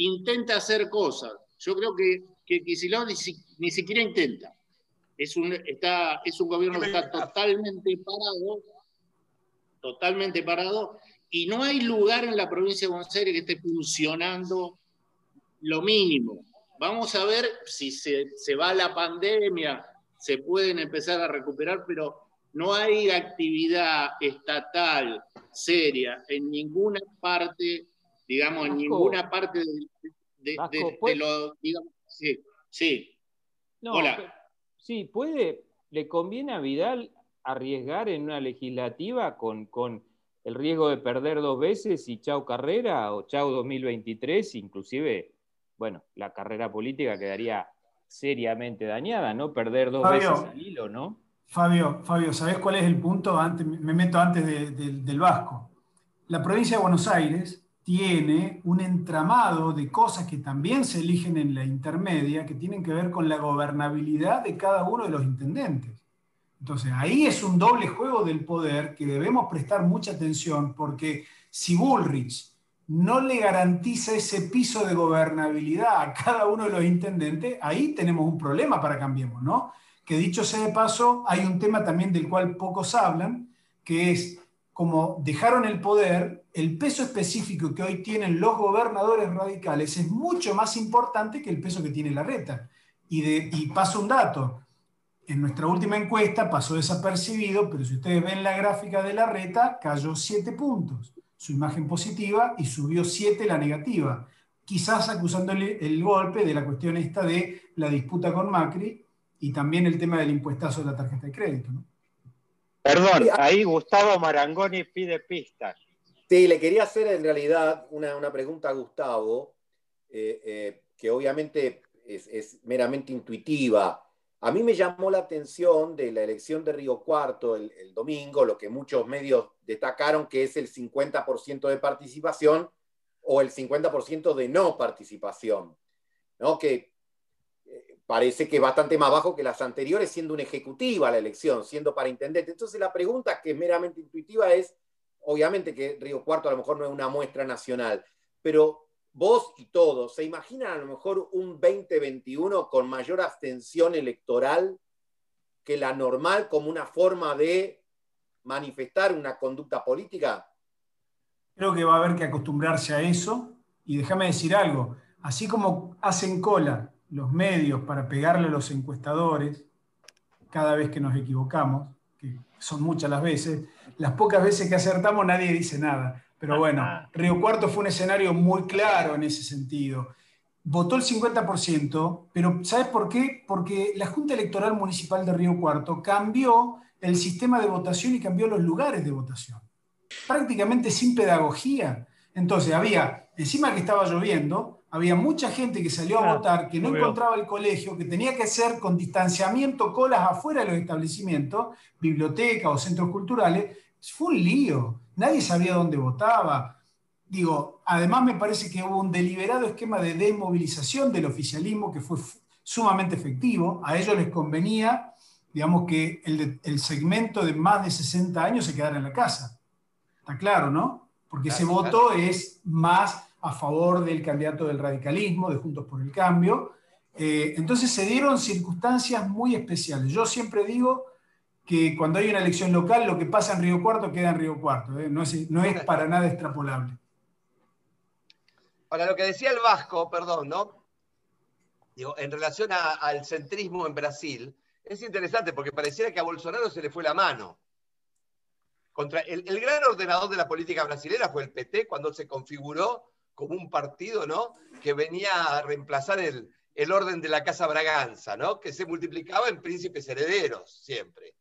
intenta hacer cosas. Yo creo que, que ni, ni siquiera intenta. Es un, está, es un gobierno que está totalmente parado, totalmente parado, y no hay lugar en la provincia de Buenos Aires que esté funcionando lo mínimo. Vamos a ver si se, se va la pandemia, se pueden empezar a recuperar, pero no hay actividad estatal seria en ninguna parte, digamos, en ninguna parte de, lo, digamos, sí, sí. Hola. Sí, puede, le conviene a Vidal arriesgar en una legislativa con, con el riesgo de perder dos veces y chau carrera o chau 2023, inclusive, bueno, la carrera política quedaría seriamente dañada, ¿no? Perder dos veces al hilo, ¿no? Fabio, Fabio, ¿sabés cuál es el punto? Antes, me meto antes del Vasco. La provincia de Buenos Aires tiene un entramado de cosas que también se eligen en la intermedia que tienen que ver con la gobernabilidad de cada uno de los intendentes. Entonces, ahí es un doble juego del poder que debemos prestar mucha atención porque si Bullrich no le garantiza ese piso de gobernabilidad a cada uno de los intendentes, ahí tenemos un problema para Cambiemos, ¿no? Que dicho sea de paso, hay un tema también del cual pocos hablan, que es como dejaron el poder, el peso específico que hoy tienen los gobernadores radicales es mucho más importante que el peso que tiene la reta. Y, paso un dato, en nuestra última encuesta pasó desapercibido, pero si ustedes ven la gráfica de la reta, cayó 7 puntos, su imagen positiva, y subió 7 la negativa, quizás acusándole el golpe de la cuestión esta de la disputa con Macri y también el tema del impuestazo de la tarjeta de crédito. Perdón, ahí Gustavo Marangoni pide pistas. Sí, le quería hacer en realidad una, pregunta a Gustavo, eh, eh, que obviamente es, es meramente intuitiva. A mí me llamó la atención de la elección de Río Cuarto el, domingo, lo que muchos medios destacaron que es el 50% de participación o el 50% de no participación, ¿no? que parece que es bastante más bajo que las anteriores, siendo una ejecutiva la elección, siendo para intendente. Entonces la pregunta que es meramente intuitiva es, obviamente que Río Cuarto a lo mejor no es una muestra nacional, pero vos y todos, ¿se imaginan a lo mejor un 2021 con mayor abstención electoral que la normal como una forma de manifestar una conducta política? Creo que va a haber que acostumbrarse a eso y déjame decir algo, así como hacen cola los medios para pegarle a los encuestadores cada vez que nos equivocamos, que son muchas las veces, las pocas veces que acertamos nadie dice nada. Pero bueno, Río Cuarto fue un escenario muy claro en ese sentido. Votó el 50%, pero ¿sabes por qué? Porque la Junta Electoral Municipal de Río Cuarto cambió el sistema de votación y cambió los lugares de votación. Prácticamente sin pedagogía. Entonces había, encima que estaba lloviendo, había mucha gente que salió a votar, que no encontraba el colegio, que tenía que hacer con distanciamiento, colas afuera de los establecimientos, bibliotecas o centros culturales. Fue un lío nadie sabía dónde votaba. Digo, además me parece que hubo un deliberado esquema de desmovilización del oficialismo que fue sumamente efectivo. A ellos les convenía, digamos, que el, segmento de más de 60 años se quedara en la casa. Está claro, ¿no? Porque ese voto es más a favor del candidato del radicalismo, de Juntos por el Cambio. Eh, entonces se dieron circunstancias muy especiales. Yo siempre digo que cuando hay una elección local, lo que pasa en Río Cuarto queda en Río Cuarto. ¿eh? No, es, para nada extrapolable. Ahora, lo que decía el Vasco, perdón, ¿no? Digo, en relación al centrismo en Brasil, es interesante porque pareciera que a Bolsonaro se le fue la mano. Contra, el, el, gran ordenador de la política brasileña fue el PT cuando se configuró como un partido ¿no? que venía a reemplazar el, el orden de la Casa Braganza, ¿no? que se multiplicaba en príncipes herederos siempre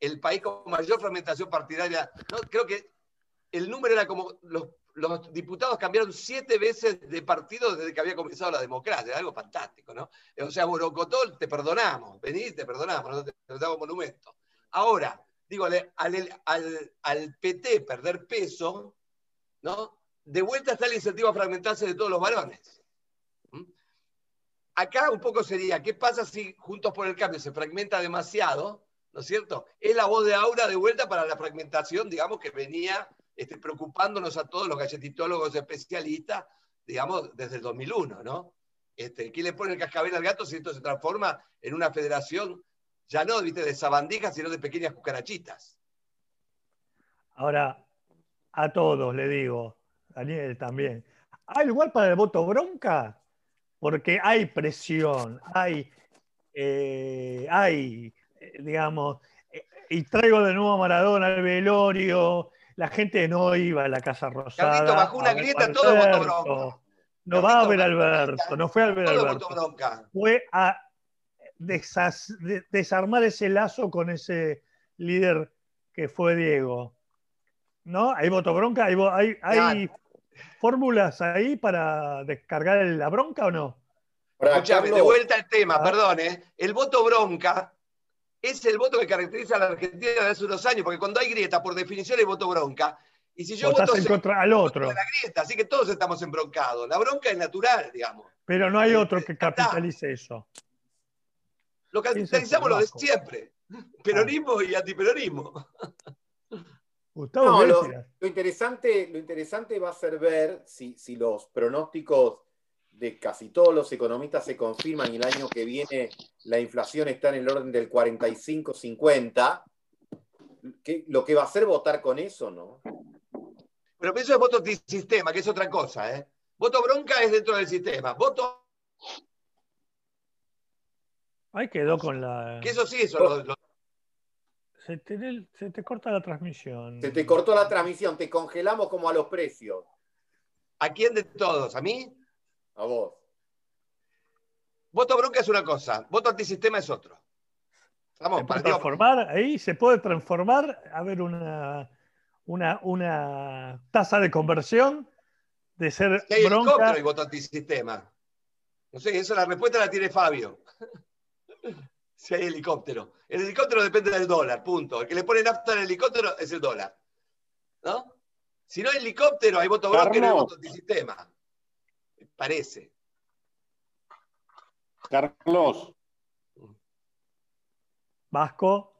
el país con mayor fragmentación partidaria. Creo que el número era como los, diputados cambiaron siete veces de partido desde que había comenzado la democracia, algo fantástico, ¿no? O sea, Borocotó, te perdonamos, vení, te perdonamos, no te, damos monumento. Ahora, digo, al, al, al, PT perder peso, ¿no? De vuelta está el incentivo a fragmentarse de todos los varones. ¿Mm? Acá un poco sería, ¿qué pasa si Juntos por el Cambio se fragmenta demasiado? ¿no es cierto? Es la voz de Aura de vuelta para la fragmentación, digamos, que venía este, preocupándonos a todos los galletitólogos especialistas, digamos, desde el 2001, ¿no? Este, ¿Quién le pone el cascabel al gato si esto se transforma en una federación ya no ¿viste, de sabandijas, sino de pequeñas cucarachitas? Ahora, a todos, le digo, Daniel también. ¿Hay lugar para el voto bronca? Porque hay presión, hay, eh, hay eh, digamos, eh, y traigo de nuevo a Maradona al velorio, la gente no iba a la Casa Rosada. Carlito, bajo una grieta, todo voto bronca. No va a ver Alberto, no fue a ver Alberto. Fue a desarmar ese lazo con ese líder que fue Diego. ¿No? ¿Hay voto bronca? ¿Hay, hay, fórmulas ahí para descargar la bronca o no? Escuchame, de vuelta al tema, ah. perdón, ¿eh? El voto bronca es el voto que caracteriza a la Argentina de hace unos años, porque cuando hay grieta, por definición hay voto bronca. Y si yo voto en contra al otro. La grieta, así que todos estamos embroncados. La bronca es natural, digamos. Pero no hay otro que capitalice eso. Lo capitalizamos lo de siempre. Peronismo y antiperonismo. No, lo, interesante, lo interesante va a ser ver si, si los pronósticos de casi todos los economistas se confirman y el año que viene la inflación está en el orden del 45-50, lo que va a hacer votar con eso, ¿no? Pero eso es voto sistema, que es otra cosa, ¿eh? Voto bronca es dentro del sistema. Voto. Ahí quedó con la. Que eso sí, eso Se, te, corta la transmisión. Se te cortó la transmisión, te congelamos como a los precios. ¿A quién de todos? ¿A mí? A vos. Voto bronca es una cosa, voto antisistema es otro. Vamos, para transformar, ahí se puede transformar, a ver una una, una tasa de conversión de ser si hay helicóptero y voto antisistema. No sé, esa la respuesta la tiene Fabio. Si hay helicóptero. El helicóptero depende del dólar, punto. El que le pone nafta al helicóptero es el dólar. ¿No? Si no hay helicóptero, hay voto no hay voto antisistema. Parece. Carlos. Vasco.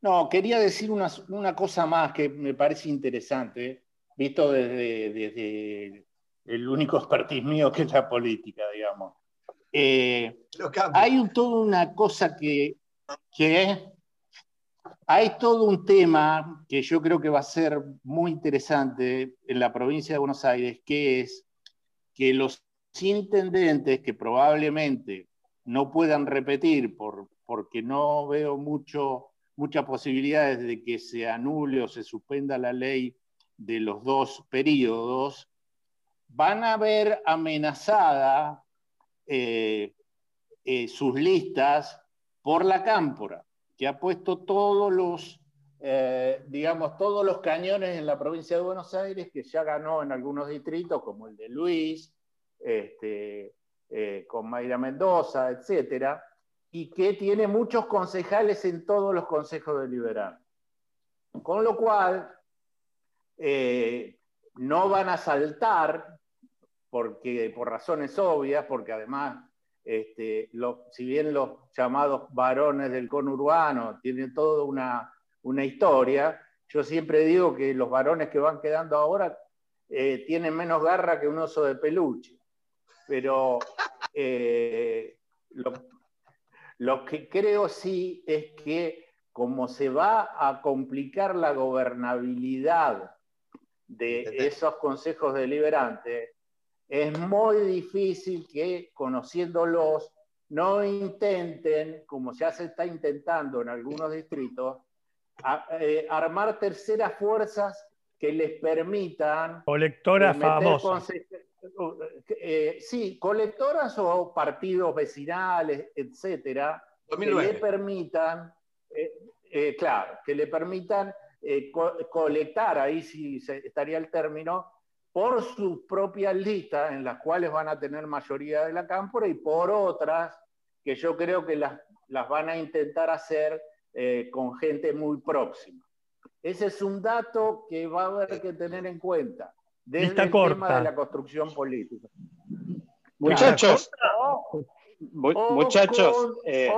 No, quería decir una, cosa más que me parece interesante, visto desde, el único expertise mío que es la política, digamos. Eh, hay toda una cosa que, que hay todo un tema que yo creo que va a ser muy interesante en la provincia de Buenos Aires, que es que los intendentes que probablemente no puedan repetir por, porque no veo mucho muchas posibilidades de que se anule o se suspenda la ley de los dos periodos, van a ver amenazada eh, eh, sus listas por la cámpora, que ha puesto todos los, eh, digamos, todos los cañones en la provincia de Buenos Aires, que ya ganó en algunos distritos, como el de Luis, este, con Mayra Mendoza, etcétera y que tiene muchos concejales en todos los consejos deliberantes. Con lo cual, no van a saltar, porque, por razones obvias, porque además, este, si bien los llamados varones del conurbano tienen toda una, una, historia, yo siempre digo que los varones que van quedando ahora eh, tienen menos garra que un oso de peluche. Pero eh, lo, lo que creo sí es que como se va a complicar la gobernabilidad de esos consejos deliberantes, es muy difícil que conociéndolos no intenten, como ya se está intentando en algunos distritos, eh, armar terceras fuerzas que les permitan... Colectoras famosas. Eh, sí, colectoras o partidos vecinales, etcétera, que le permitan, eh, eh, claro, que le permitan colectar, ahí sí estaría el término, por sus propias listas, en las cuales van a tener mayoría de la cámpora, y por otras que yo creo que las, las van a intentar hacer con gente muy próxima. Ese es un dato que va a haber que tener en cuenta desde el tema de la construcción política. Muchachos, muchachos, o eh,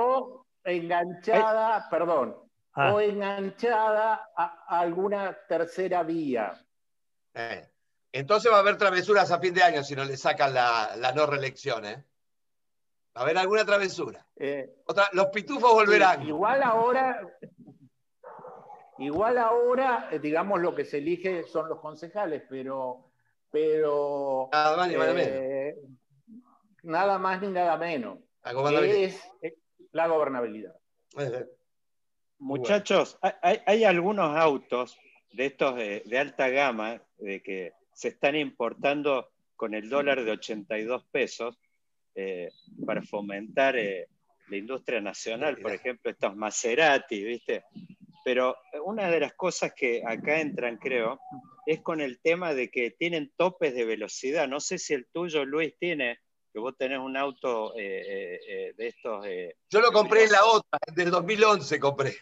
enganchada, perdón, ah. o enganchada a alguna tercera vía. Eh, entonces va a haber travesuras a fin de año si no le sacan la, no reelección, ¿eh? Va a haber alguna travesura. los pitufos volverán. igual ahora, Igual ahora, eh, digamos, lo que se elige son los concejales, pero... pero nada más ni nada menos. Eh, nada más ni nada menos. es la gobernabilidad. Muchachos, hay, algunos autos de estos de, alta gama de que se están importando con el dólar de 82 pesos eh, para fomentar la industria nacional, por ejemplo, estos Maserati, ¿viste? Pero una de las cosas que acá entran, creo, es con el tema de que tienen topes de velocidad. No sé si el tuyo, Luis, tiene, que vos tenés un auto eh, eh, eh, de estos. Yo lo compré en la otra, del 2011 compré.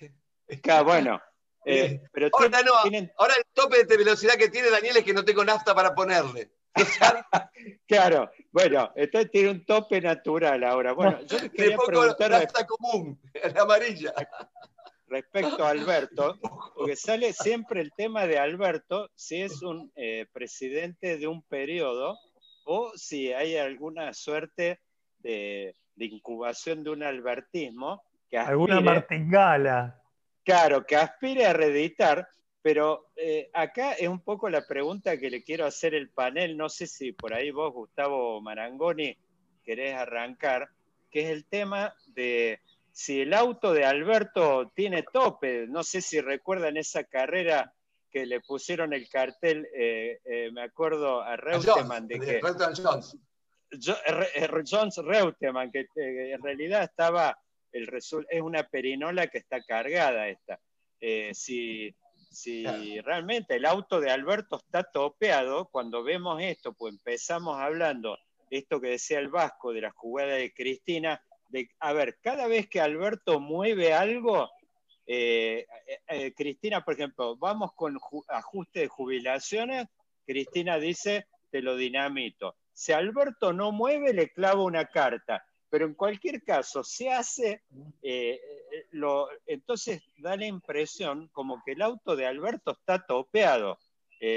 Claro, bueno. Pero ahora, no, ahora el tope de velocidad que tiene Daniel es que no tengo nafta para ponerle. claro, bueno, entonces tiene un tope natural ahora. Bueno, yo les quería preguntar. Nafta común, la amarilla respecto a Alberto, porque sale siempre el tema de Alberto, si es un eh, presidente de un periodo o si hay alguna suerte de, incubación de un albertismo. Que alguna martingala. Claro, que aspire a reeditar, pero eh, acá es un poco la pregunta que le quiero hacer el panel, no sé si por ahí vos, Gustavo Marangoni, querés arrancar, que es el tema de si el auto de Alberto tiene tope, no sé si recuerdan esa carrera que le pusieron el cartel, eh, eh, me acuerdo a Reutemann de que... Jones. Jones Reutemann, que en realidad estaba, el es una perinola que está cargada esta. si, si realmente el auto de Alberto está topeado, cuando vemos esto, pues empezamos hablando esto que decía el Vasco de la jugada de Cristina, a ver, cada vez que Alberto mueve algo, eh, eh, eh, Cristina, por ejemplo, vamos con ajuste de jubilaciones, Cristina dice, te lo dinamito. Si Alberto no mueve, le clavo una carta. Pero en cualquier caso, se hace, entonces da la impresión como que el auto de Alberto está topeado.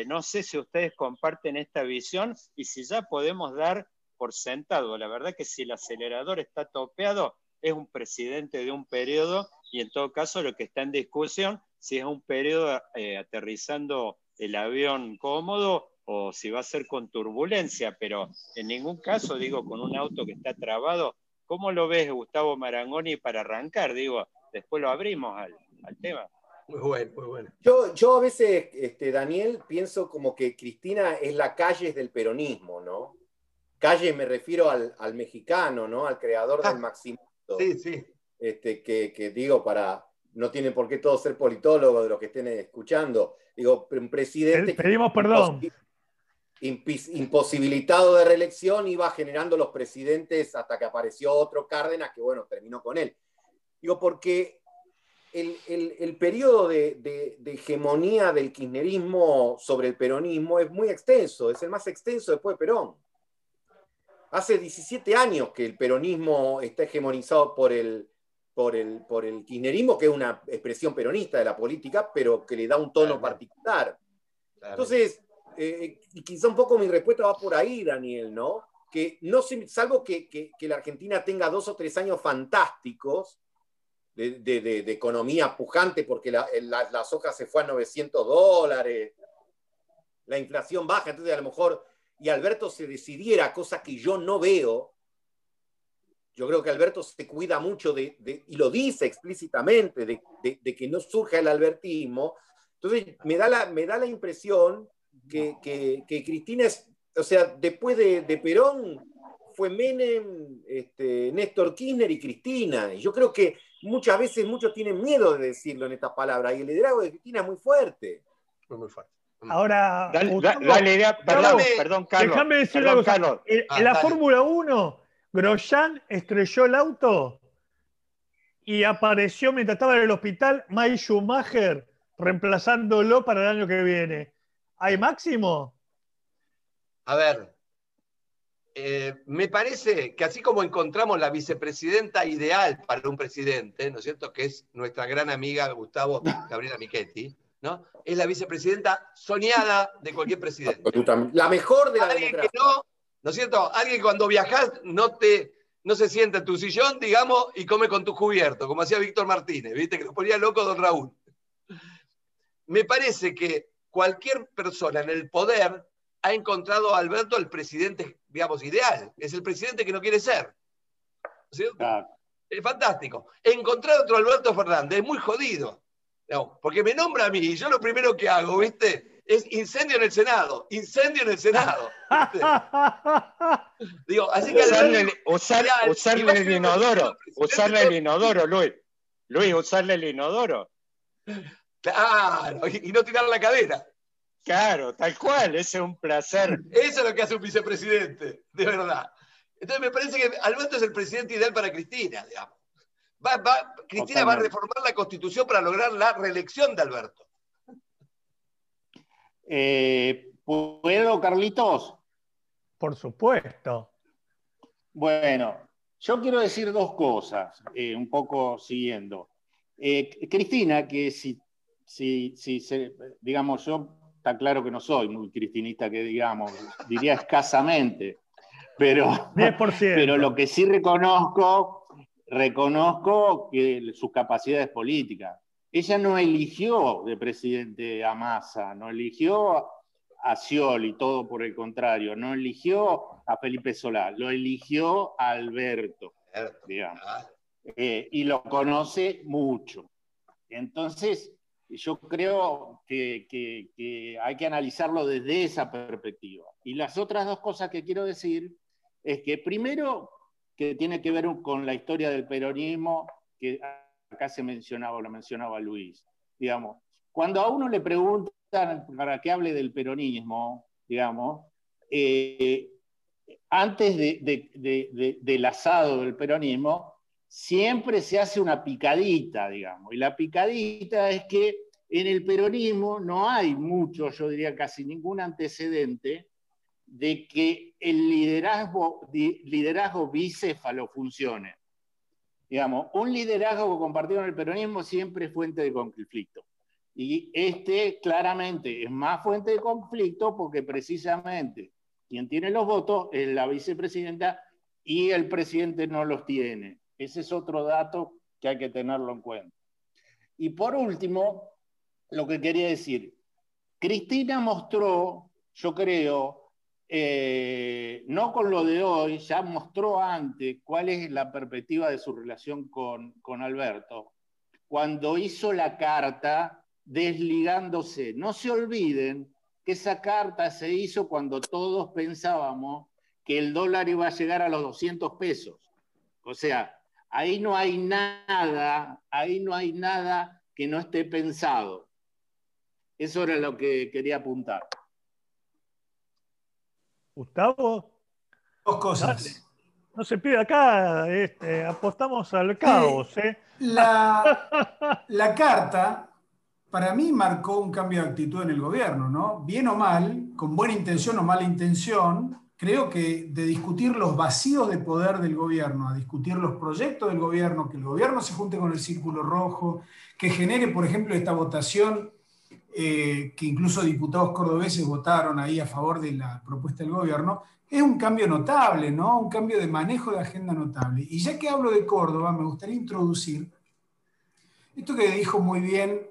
no sé si ustedes comparten esta visión y si ya podemos dar por sentado. La verdad que si el acelerador está topeado, es un presidente de un periodo y en todo caso lo que está en discusión, si es un periodo eh, aterrizando el avión cómodo o si va a ser con turbulencia, pero en ningún caso, digo, con un auto que está trabado. ¿Cómo lo ves, Gustavo Marangoni, para arrancar? Digo, después lo abrimos al, tema. Muy bueno, muy bueno. Yo, yo a veces, este, Daniel, pienso como que Cristina es la calle del peronismo, ¿no? Calle me refiero al, mexicano, ¿no? Al creador del ah, Maximito. Sí, sí. Este, que, digo, para, no tienen por qué todos ser politólogos de los que estén escuchando. Digo, un presidente. Pedimos perdón. Imposibilitado de reelección, iba generando los presidentes hasta que apareció otro Cárdenas, que bueno, terminó con él. Digo, porque el, periodo de, de, hegemonía del kirchnerismo sobre el peronismo es muy extenso, es el más extenso después de Perón. Hace 17 años que el peronismo está hegemonizado por el, por el, por el kirchnerismo, que es una expresión peronista de la política, pero que le da un tono particular. Entonces, eh, y quizá un poco mi respuesta va por ahí, Daniel, ¿no? Que no salvo que, que, la Argentina tenga dos o tres años fantásticos de, de, de, economía pujante, porque la, la, la, soja se fue a 900 dólares, la inflación baja, entonces a lo mejor y Alberto se decidiera, cosa que yo no veo, yo creo que Alberto se cuida mucho de, y lo dice explícitamente, de, que no surja el albertismo. Entonces, me da la, me da la impresión que, Cristina es, o sea, después de, Perón fue Menem, este, Néstor Kirchner y Cristina. Y yo creo que muchas veces muchos tienen miedo de decirlo en estas palabras. Y el liderazgo de Cristina es muy fuerte. Muy fuerte. Ahora, perdón, perdón, Carlos. Déjame decir algo. En, ah, la Fórmula 1, Grosjean estrelló el auto y apareció mientras estaba en el hospital Mike Schumacher reemplazándolo para el año que viene. ¿Hay máximo? A ver, eh, me parece que así como encontramos la vicepresidenta ideal para un presidente, ¿no es cierto? Que es nuestra gran amiga Gustavo Gabriela Michetti, es la vicepresidenta soñada de cualquier presidente. La mejor de la Alguien que no, ¿no es cierto? Alguien que cuando viajas no te no se sienta en tu sillón, digamos, y come con tu cubierto, como hacía Víctor Martínez, ¿viste? Que lo ponía loco don Raúl. me parece que cualquier persona en el poder ha encontrado a Alberto el presidente, digamos, ideal. Es el presidente que no quiere ser. ¿Cierto? Es fantástico. Encontrar otro Alberto Fernández es muy jodido. porque me nombra a mí y yo lo primero que hago, ¿viste? Es incendio en el Senado. Incendio en el Senado. Digo, así que usarle, usarle el inodoro. Usarle el inodoro, Luis. Luis, usarle el inodoro. Claro, y no tirar la cadena. Claro, tal cual, ese es un placer. Eso es lo que hace un vicepresidente, de verdad. Entonces me parece que Alberto es el presidente ideal para Cristina, digamos. Cristina va a reformar la constitución para lograr la reelección de Alberto. Eh, ¿Puedo, Carlitos? Por supuesto. Bueno, yo quiero decir dos cosas, eh, un poco siguiendo. Eh, Cristina, que si, si, si digamos, yo está claro que no soy muy cristinista, que digamos, diría escasamente, pero, pero lo que sí reconozco, reconozco que sus capacidades políticas. Ella no eligió de presidente a Massa, no eligió a Scioli, todo por el contrario, no eligió a Felipe Solá, lo eligió a Alberto, digamos, eh, y lo conoce mucho. Entonces, yo creo que, hay que analizarlo desde esa perspectiva. Y las otras dos cosas que quiero decir es que primero, que tiene que ver con la historia del peronismo, que acá se mencionaba, lo mencionaba Luis. Digamos, cuando a uno le preguntan para que hable del peronismo, digamos, eh, antes del asado del peronismo, siempre se hace una picadita, digamos. Y la picadita es que en el peronismo no hay mucho, yo diría casi ningún antecedente de que el liderazgo, liderazgo bicéfalo funcione. Digamos, un liderazgo compartido en el peronismo siempre es fuente de conflicto. Y este claramente es más fuente de conflicto porque precisamente quien tiene los votos es la vicepresidenta y el presidente no los tiene. Ese es otro dato que hay que tenerlo en cuenta. Y por último, lo que quería decir, Cristina mostró, yo creo, eh, no con lo de hoy, ya mostró antes cuál es la perspectiva de su relación con, con Alberto, cuando hizo la carta desligándose. No se olviden que esa carta se hizo cuando todos pensábamos que el dólar iba a llegar a los 200 pesos. O sea, Ahí no hay nada, ahí no hay nada que no esté pensado. Eso era lo que quería apuntar. Gustavo. Dos cosas. No se pide acá, este, apostamos al caos. ¿eh? La, la, carta, para mí, marcó un cambio de actitud en el gobierno, ¿no? Bien o mal, con buena intención o mala intención, creo que de discutir los vacíos de poder del gobierno, a discutir los proyectos del gobierno, que el gobierno se junte con el círculo rojo, que genere, por ejemplo, esta votación, eh, que incluso diputados cordobeses votaron ahí a favor de la propuesta del gobierno, es un cambio notable, ¿no? Un cambio de manejo de agenda notable. Y ya que hablo de Córdoba, me gustaría introducir esto que dijo muy bien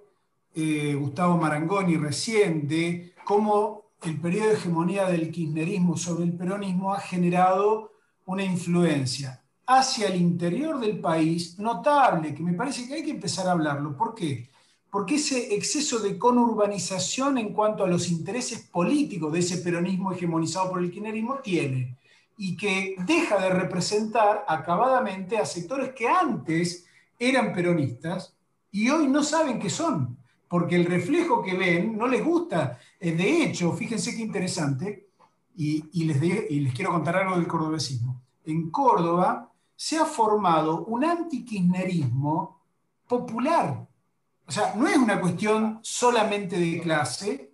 eh, Gustavo Marangoni recién, de cómo el periodo de hegemonía del kirchnerismo sobre el peronismo ha generado una influencia hacia el interior del país notable, que me parece que hay que empezar a hablarlo. ¿Por qué? Porque ese exceso de conurbanización en cuanto a los intereses políticos de ese peronismo hegemonizado por el kirchnerismo tiene y que deja de representar acabadamente a sectores que antes eran peronistas y hoy no saben qué son porque el reflejo que ven no les gusta. Eh, de hecho, fíjense qué interesante, y, les, quiero contar algo del cordobesismo. En Córdoba se ha formado un antikirchnerismo popular. O sea, no es una cuestión solamente de clase,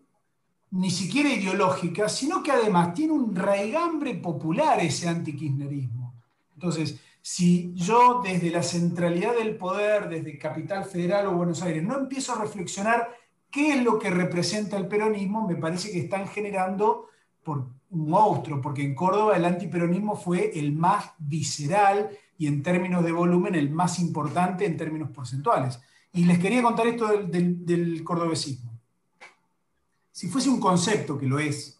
ni siquiera ideológica, sino que además tiene un raigambre popular ese antikirchnerismo. Entonces, si yo desde la centralidad del poder, desde Capital Federal o Buenos Aires, no empiezo a reflexionar qué es lo que representa el peronismo, me parece que están generando por un monstruo, porque en Córdoba el antiperonismo fue el más visceral y en términos de volumen el más importante en términos porcentuales. Y les quería contar esto del, del, cordobesismo. si fuese un concepto que lo es,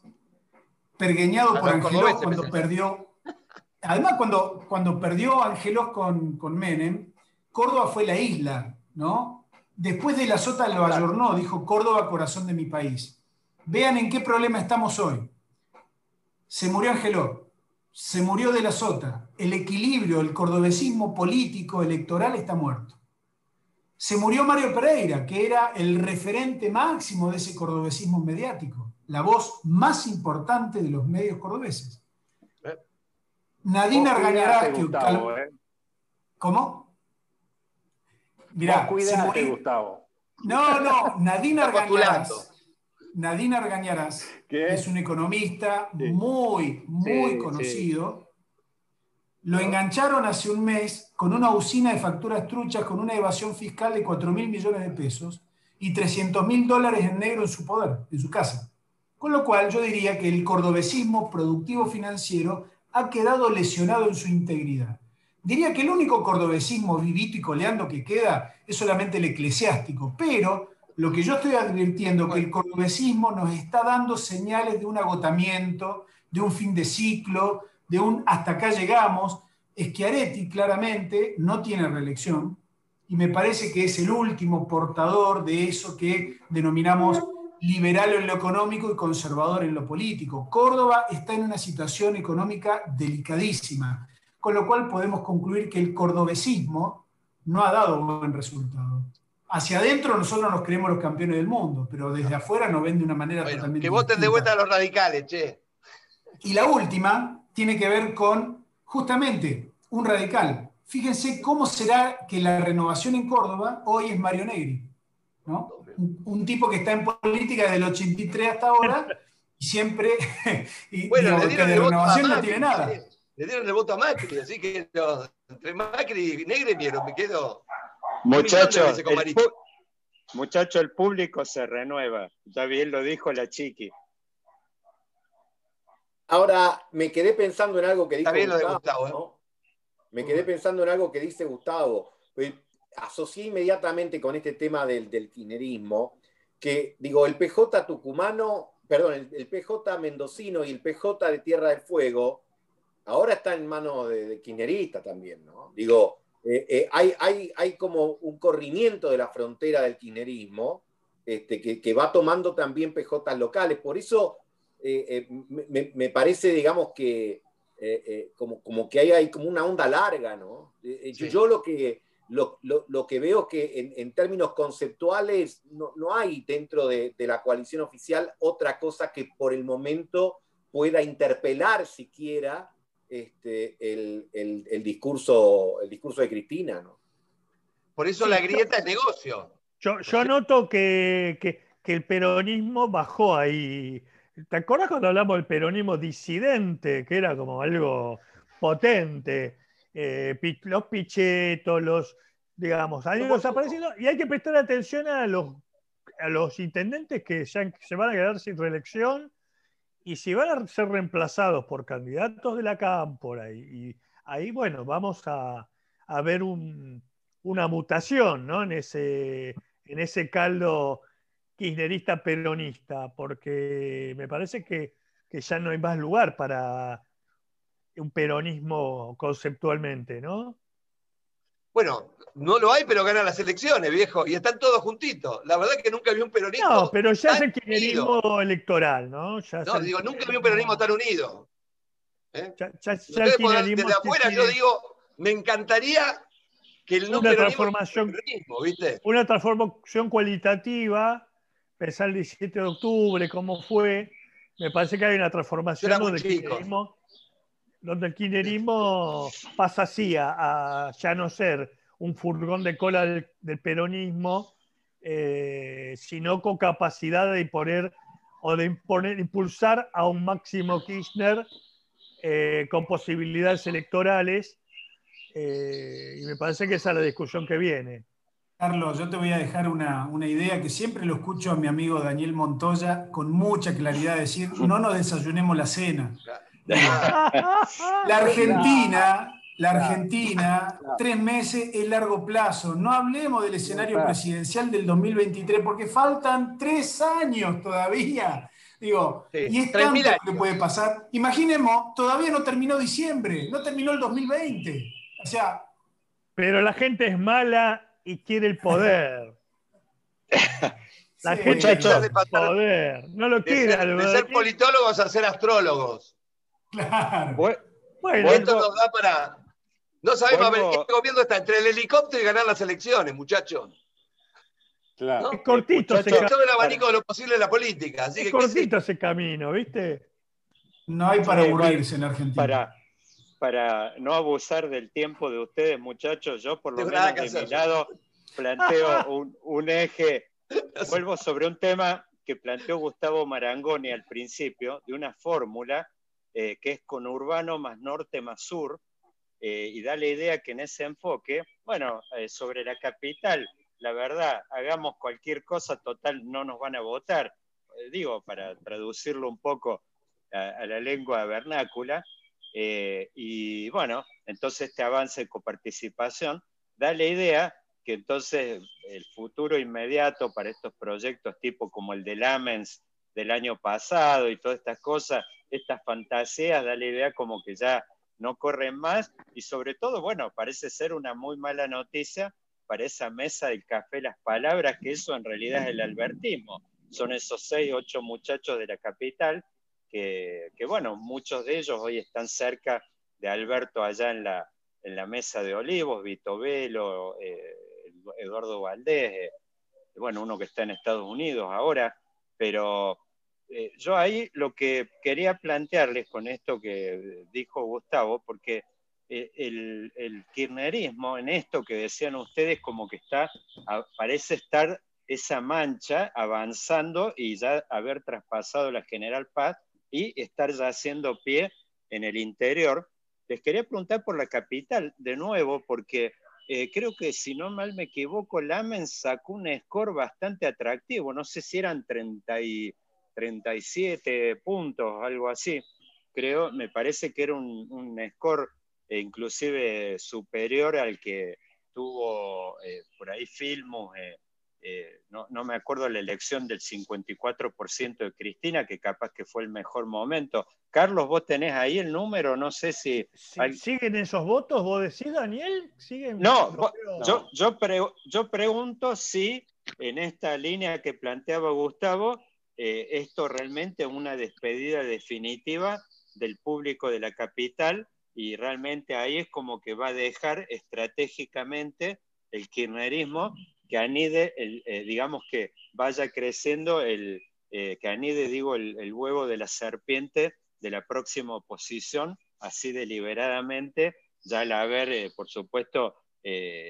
pergueñado por Angelos cuando perdió. Además, cuando, cuando perdió Angelos con, con Menem, Córdoba fue la isla, ¿no? Después de la sota lo ayornó, dijo Córdoba, corazón de mi país. Vean en qué problema estamos hoy. Se murió Angeló, se murió de la sota, el equilibrio, el cordobesismo político, electoral está muerto. Se murió Mario Pereira, que era el referente máximo de ese cordobesismo mediático, la voz más importante de los medios cordobeses. Nadine Argañarás, que... Eh. ¿Cómo? Mirá, cuidate, Gustavo. No, no, Nadine Argañarás. Nadine Argañarás es un economista muy, muy conocido. Lo engancharon hace un mes con una usina de facturas truchas, con una evasión fiscal de 4 mil millones de pesos y 300 mil dólares en negro en su poder, en su casa. Con lo cual yo diría que el cordobesismo productivo financiero ha quedado lesionado en su integridad. Diría que el único cordobesismo vivito y coleando que queda es solamente el eclesiástico, pero lo que yo estoy advirtiendo es que el cordobesismo nos está dando señales de un agotamiento, de un fin de ciclo, de un hasta acá llegamos. Schiaretti claramente no tiene reelección y me parece que es el último portador de eso que denominamos liberal en lo económico y conservador en lo político. Córdoba está en una situación económica delicadísima con lo cual podemos concluir que el cordobesismo no ha dado buen resultado. Hacia adentro nosotros nos creemos los campeones del mundo, pero desde afuera nos ven de una manera totalmente Que voten de vuelta a los radicales, che. Y la última tiene que ver con justamente un radical. Fíjense cómo será que la renovación en Córdoba hoy es Mario Negri, ¿no? Un, tipo que está en política desde el 83 hasta ahora y siempre y, bueno, que de renovación no tiene nada le dieron el voto a Macri, así que entre Macri y Negre me quedo. Muchachos, el, muchacho, el público se renueva. Ya bien lo dijo la chiqui. Ahora, me quedé pensando en algo que dijo Gustavo. ¿eh? Me quedé pensando en algo que dice Gustavo. Asocié inmediatamente con este tema del, del que digo, el PJ tucumano, perdón, el, el PJ mendocino y el PJ de Tierra del Fuego ahora está en manos de, de también, ¿no? Digo, eh, eh, hay, hay, hay, como un corrimiento de la frontera del kirchnerismo este, que, va tomando también PJ locales. Por eso eh, me, parece, digamos, que como, como, que hay, hay, como una onda larga, ¿no? Yo, lo que... Lo, que veo es que en, términos conceptuales no, no hay dentro de, de, la coalición oficial otra cosa que por el momento pueda interpelar siquiera este, el, discurso, el discurso de Cristina. ¿no? Por eso la grieta es negocio. Yo, yo noto que, el peronismo bajó ahí. ¿Te acuerdas cuando hablamos del peronismo disidente, que era como algo potente? Eh, los pichetos, los, digamos, han ido desapareciendo y hay que prestar atención a los, a los intendentes que ya se van a quedar sin reelección y si van a ser reemplazados por candidatos de la cámpora, y, ahí, bueno, vamos a, ver una mutación ¿no? en, ese, en ese caldo kirchnerista peronista, porque me parece que, ya no hay más lugar para un peronismo conceptualmente, ¿no? Bueno, no lo hay, pero ganan las elecciones, viejo, y están todos juntitos. La verdad es que nunca vi un peronismo. No, pero ya es el kirchnerismo electoral, ¿no? no, digo, nunca vi un peronismo tan unido. ¿eh? Ya, el kirchnerismo desde afuera yo digo, me encantaría que el no una transformación, ¿viste? Una transformación cualitativa, pensar el 17 de octubre, cómo fue. Me parece que hay una transformación donde el, kirchnerismo, donde el kirchnerismo pasa así a ya no ser un furgón de cola del, peronismo, eh, sino con capacidad de imponer o de imponer, impulsar a un Máximo Kirchner eh, con posibilidades electorales. Eh, y me parece que esa es la discusión que viene. Carlos, yo te voy a dejar una, una, idea que siempre lo escucho a mi amigo Daniel Montoya con mucha claridad decir, no nos desayunemos la cena. La Argentina la Argentina, tres meses es largo plazo. No hablemos del escenario presidencial del 2023 porque faltan tres años todavía. Digo, y es tanto lo que puede pasar. Imaginemos, todavía no terminó diciembre, no terminó el 2020. O sea. Pero la gente es mala y quiere el poder. La gente quiere el poder. No lo quiere. De ser, politólogos a ser astrólogos. Claro. Bueno, esto nos da para no sabemos a ver, este gobierno está entre el helicóptero y ganar las elecciones, muchachos. Claro. Es cortito ese camino. todo el abanico de lo posible en la política. Así es cortito ese camino, ¿viste? No hay para aburrirse en Argentina. Para, para no abusar del tiempo de ustedes, muchachos, yo por lo menos de mi lado planteo un, un eje, vuelvo sobre un tema que planteó Gustavo Marangoni al principio, de una fórmula eh, que es con urbano más norte más sur, eh, y da la idea que en ese enfoque, bueno, eh, sobre la capital, la verdad, hagamos cualquier cosa, total, no nos van a votar. Digo, para traducirlo un poco a, la lengua vernácula. y bueno, entonces este avance de coparticipación da la idea que entonces el futuro inmediato para estos proyectos tipo como el de Lamens del año pasado y todas estas cosas, estas fantasías, da la idea como que ya no corren más y sobre todo, bueno, parece ser una muy mala noticia para esa mesa del café Las Palabras, que eso en realidad es el albertismo. Son esos seis, ocho muchachos de la capital que, bueno, muchos de ellos hoy están cerca de Alberto allá en la, en la mesa de Olivos, Vito Velo, eh, Eduardo Valdés, eh, bueno, uno que está en Estados Unidos ahora, pero eh, yo ahí lo que quería plantearles con esto que dijo Gustavo, porque eh, el, kirchnerismo, en esto que decían ustedes, como que está, parece estar esa mancha avanzando y ya haber traspasado la General Paz y estar ya haciendo pie en el interior. Les quería preguntar por la capital de nuevo, porque eh, creo que si no mal me equivoco, Lamen sacó un score bastante atractivo. No sé si eran 30 y 37 puntos, algo así. Creo, me parece que era un, score eh, inclusive superior al que tuvo eh, por ahí Filmus, eh, no, me acuerdo la elección del 54% de Cristina, que capaz que fue el mejor momento. Carlos, vos tenés ahí el número, no sé si... ¿Siguen esos votos, vos decís, Daniel? ¿Siguen? No, yo, yo, yo pregunto si en esta línea que planteaba Gustavo, eh, esto realmente una despedida definitiva del público de la capital y realmente ahí es como que va a dejar estratégicamente el kirchnerismo que anide, el, eh, digamos que vaya creciendo, el, eh, que anide, digo, el, huevo de la serpiente de la próxima oposición, así deliberadamente, ya al haber, por supuesto,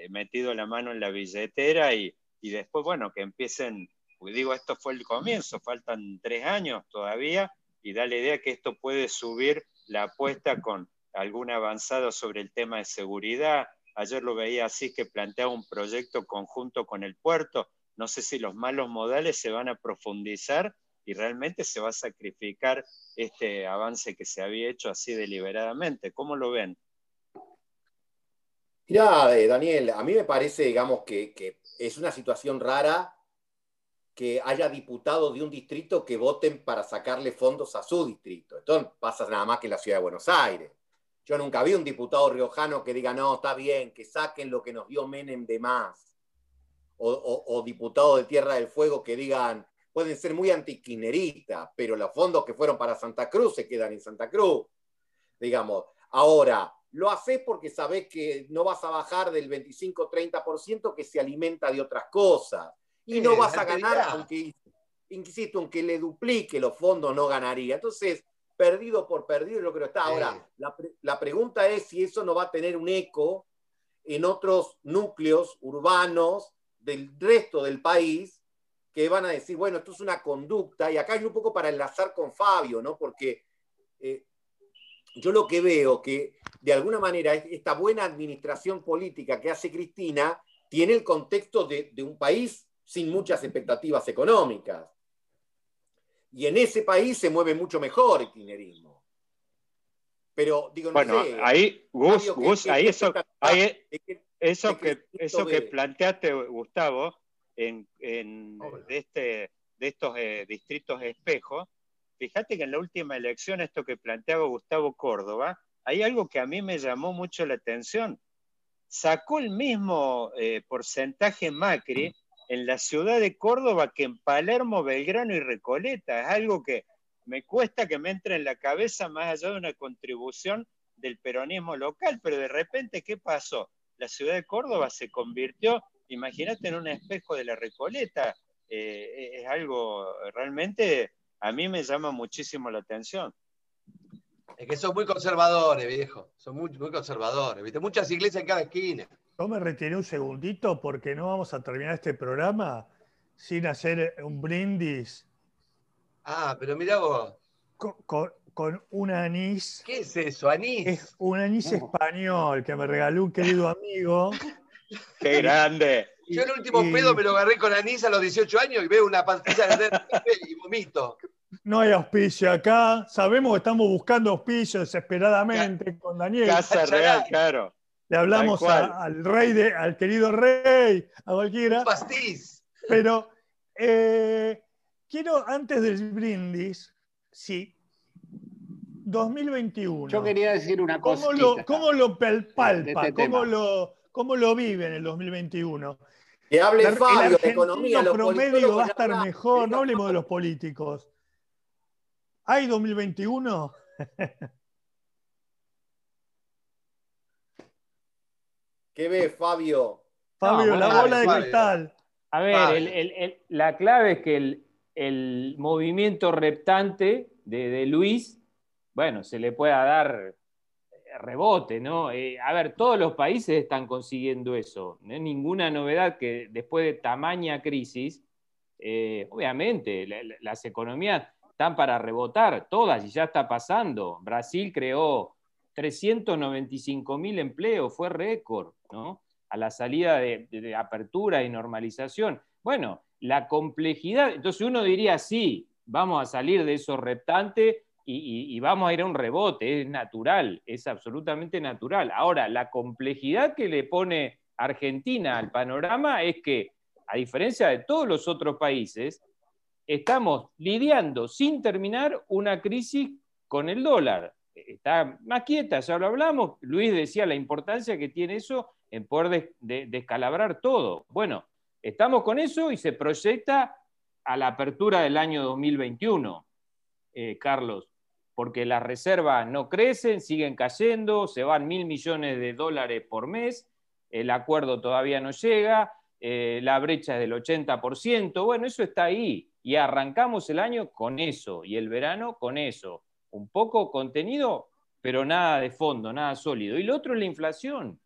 metido la mano en la billetera y, y después, bueno, que empiecen porque digo, esto fue el comienzo, faltan tres años todavía y da la idea que esto puede subir la apuesta con algún avanzado sobre el tema de seguridad. Ayer lo veía así que planteaba un proyecto conjunto con el puerto. No sé si los malos modales se van a profundizar y realmente se va a sacrificar este avance que se había hecho así deliberadamente. ¿Cómo lo ven? Mira, eh, Daniel, a mí me parece, digamos, que es una situación rara que haya diputados de un distrito que voten para sacarle fondos a su distrito. Esto pasa nada más que en la ciudad de Buenos Aires. Yo nunca vi un diputado riojano que diga, no, está bien, que saquen lo que nos dio Menem de más. O, diputados de Tierra del Fuego que digan, pueden ser muy antiquineristas, pero los fondos que fueron para Santa Cruz se quedan en Santa Cruz. Digamos, ahora, lo haces porque sabes que no vas a bajar del 25-30% que se alimenta de otras cosas y no vas a ganar, aunque, insisto, aunque le duplique los fondos, no ganaría. Entonces, perdido por perdido, yo creo que está. Ahora, la, pregunta es si eso no va a tener un eco en otros núcleos urbanos del resto del país que van a decir, bueno, esto es una conducta, y acá hay un poco para enlazar con Fabio, ¿no? Porque eh, yo lo que veo que de alguna manera esta buena administración política que hace Cristina tiene el contexto de, de un país sin muchas expectativas económicas. Y en ese país se mueve mucho mejor el kirchnerismo. Pero digo, no bueno, sé, ahí, Gus, Fabio, ¿qué- Gus, qué- ahí eso, ahí, ¿De qué- eso que, eso que planteaste, Gustavo, en, en- Hola. de, este, de estos eh, distritos espejos, fíjate que en la última elección, esto que planteaba Gustavo Córdoba, hay algo que a mí me llamó mucho la atención. Sacó el mismo eh, porcentaje Macri en la ciudad de Córdoba que en Palermo, Belgrano y Recoleta. Es algo que me cuesta que me entre en la cabeza más allá de una contribución del peronismo local, pero de repente, ¿qué pasó? La ciudad de Córdoba se convirtió, imagínate, en un espejo de la Recoleta. Eh, es algo realmente, a mí me llama muchísimo la atención. Es que son muy conservadores, viejo. Son muy, muy conservadores. ¿viste? Muchas iglesias en cada esquina. Yo me retiré un segundito porque no vamos a terminar este programa sin hacer un brindis Ah, pero mirá vos. con, con- con un anís. ¿Qué es eso? Anís. Es un anís español que me regaló un querido amigo. ¡Qué grande! Yo el último Y- pedo me lo agarré con anís a los 18 años y veo una pastilla de y vomito. No hay auspicio acá. Sabemos que estamos buscando auspicio desesperadamente con Daniel. Casa Real, claro. Le hablamos a- al rey, de, al querido rey, a cualquiera. Un pastiz. Pero eh, quiero, antes del brindis, sí, 2021. Yo quería decir una cosa. ¿Cómo lo, cómo lo palpa? este ¿Cómo, lo, ¿Cómo lo vive en el 2021? Que hable El- Fabio de economía, los promedio va a estar mejor, no hablemos de los políticos. ¿Hay 2021? ¿Qué ves, Fabio? Fabio, la bola de Fabio. cristal. A ver, Vale. el- el- el- la clave es que el, el movimiento reptante de, de Luis, bueno, se le pueda dar eh, rebote, ¿no? Eh, a ver, todos los países están consiguiendo eso. No es ninguna novedad que después de tamaña crisis, eh, obviamente, la- la- las economías están para rebotar, todas, y ya está pasando. Brasil creó 395 mil empleos, fue récord, ¿no? A la salida de, apertura y normalización. Bueno, la complejidad, entonces uno diría, sí, vamos a salir de esos reptantes y- y vamos a ir a un rebote, es natural, es absolutamente natural. Ahora, la complejidad que le pone Argentina al panorama es que, a diferencia de todos los otros países, estamos lidiando sin terminar una crisis con el dólar. Está más quieta, ya lo hablamos. Luis decía la importancia que tiene eso en poder de- descalabrar todo. Bueno, estamos con eso y se proyecta a la apertura del año 2021, eh, Carlos, porque las reservas no crecen, siguen cayendo, se van mil millones de dólares por mes, el acuerdo todavía no llega, eh, la brecha es del 80%, bueno, eso está ahí y arrancamos el año con eso y el verano con eso. Un poco contenido, pero nada de fondo, nada sólido. Y lo otro es la inflación.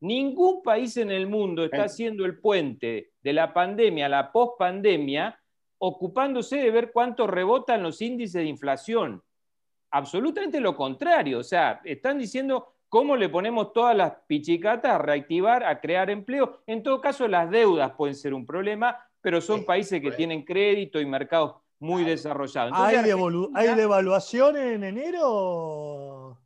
Ningún país en el mundo está Eh. haciendo el puente de la pandemia a la pospandemia ocupándose de ver cuánto rebotan los índices de inflación. Absolutamente lo contrario. O sea, están diciendo cómo le ponemos todas las pichicatas a reactivar, a crear empleo. En todo caso, las deudas pueden ser un problema, pero son países que tienen crédito y mercados muy desarrollados. ¿Hay, Entonces, devolu- Argentina- ¿Hay devaluación en enero,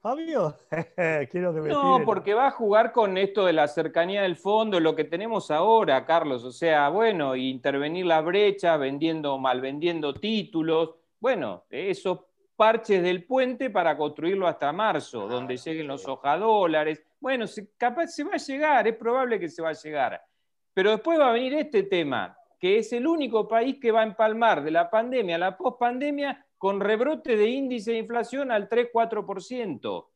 Fabio? Quiero que me No, porque va a jugar con esto de la cercanía del fondo, lo que tenemos ahora, Carlos. O sea, bueno, intervenir la brecha, vendiendo, mal vendiendo títulos. Bueno, esos parches del puente para construirlo hasta marzo, donde lleguen los hojadólares. Bueno, capaz se va a llegar, es probable que se va a llegar. Pero después va a venir este tema, que es el único país que va a empalmar de la pandemia a la pospandemia con rebrote de índice de inflación al 3-4%.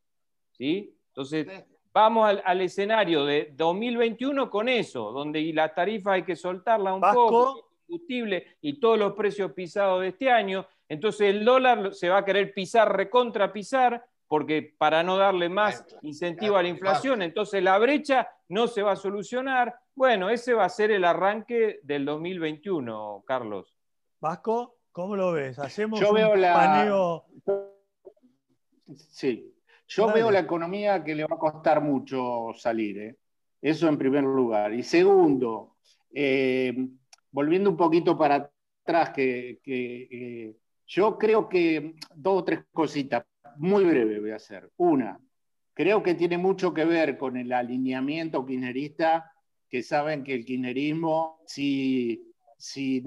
¿sí? Entonces, vamos al, al escenario de 2021 con eso, donde las tarifas hay que soltarlas un Vasco. poco, el combustible y todos los precios pisados de este año. Entonces, el dólar se va a querer pisar, recontra pisar, porque para no darle más incentivo a la inflación, entonces la brecha no se va a solucionar. Bueno, ese va a ser el arranque del 2021, Carlos. Vasco, ¿cómo lo ves? Hacemos Yo un veo la- paneo. Sí. Yo Dale. veo la economía que le va a costar mucho salir. ¿eh? Eso en primer lugar. Y segundo, eh, volviendo un poquito para atrás, que, que, eh, yo creo que dos o tres cositas. muy breve voy a hacer. Una, creo que tiene mucho que ver con el alineamiento kirchnerista, que saben que el kirchnerismo, si, si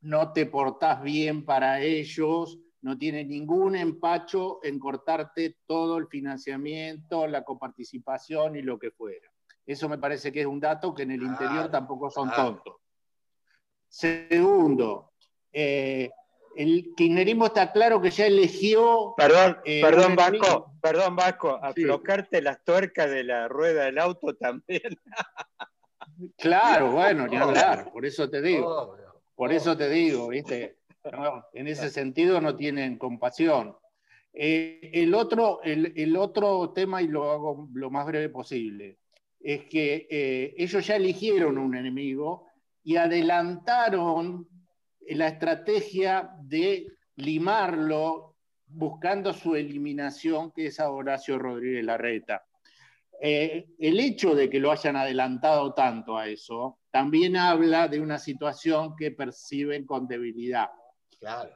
no te portás bien para ellos, no tiene ningún empacho en cortarte todo el financiamiento, la coparticipación y lo que fuera. Eso me parece que es un dato que en el interior tampoco son tontos. Segundo, eh, el kirchnerismo está claro que ya eligió. Perdón, eh, perdón, Vasco, perdón, Vasco, aflocarte las tuercas de la rueda del auto también. Claro, bueno, ni hablar, por eso te digo. Por eso te digo, ¿viste? en ese sentido no tienen compasión. Eh, el, otro, el, otro tema, y lo hago lo más breve posible, es que eh, ellos ya eligieron un enemigo y adelantaron la estrategia de limarlo buscando su eliminación, que es a Horacio Rodríguez Larreta. Eh, el hecho de que lo hayan adelantado tanto a eso también habla de una situación que perciben con debilidad.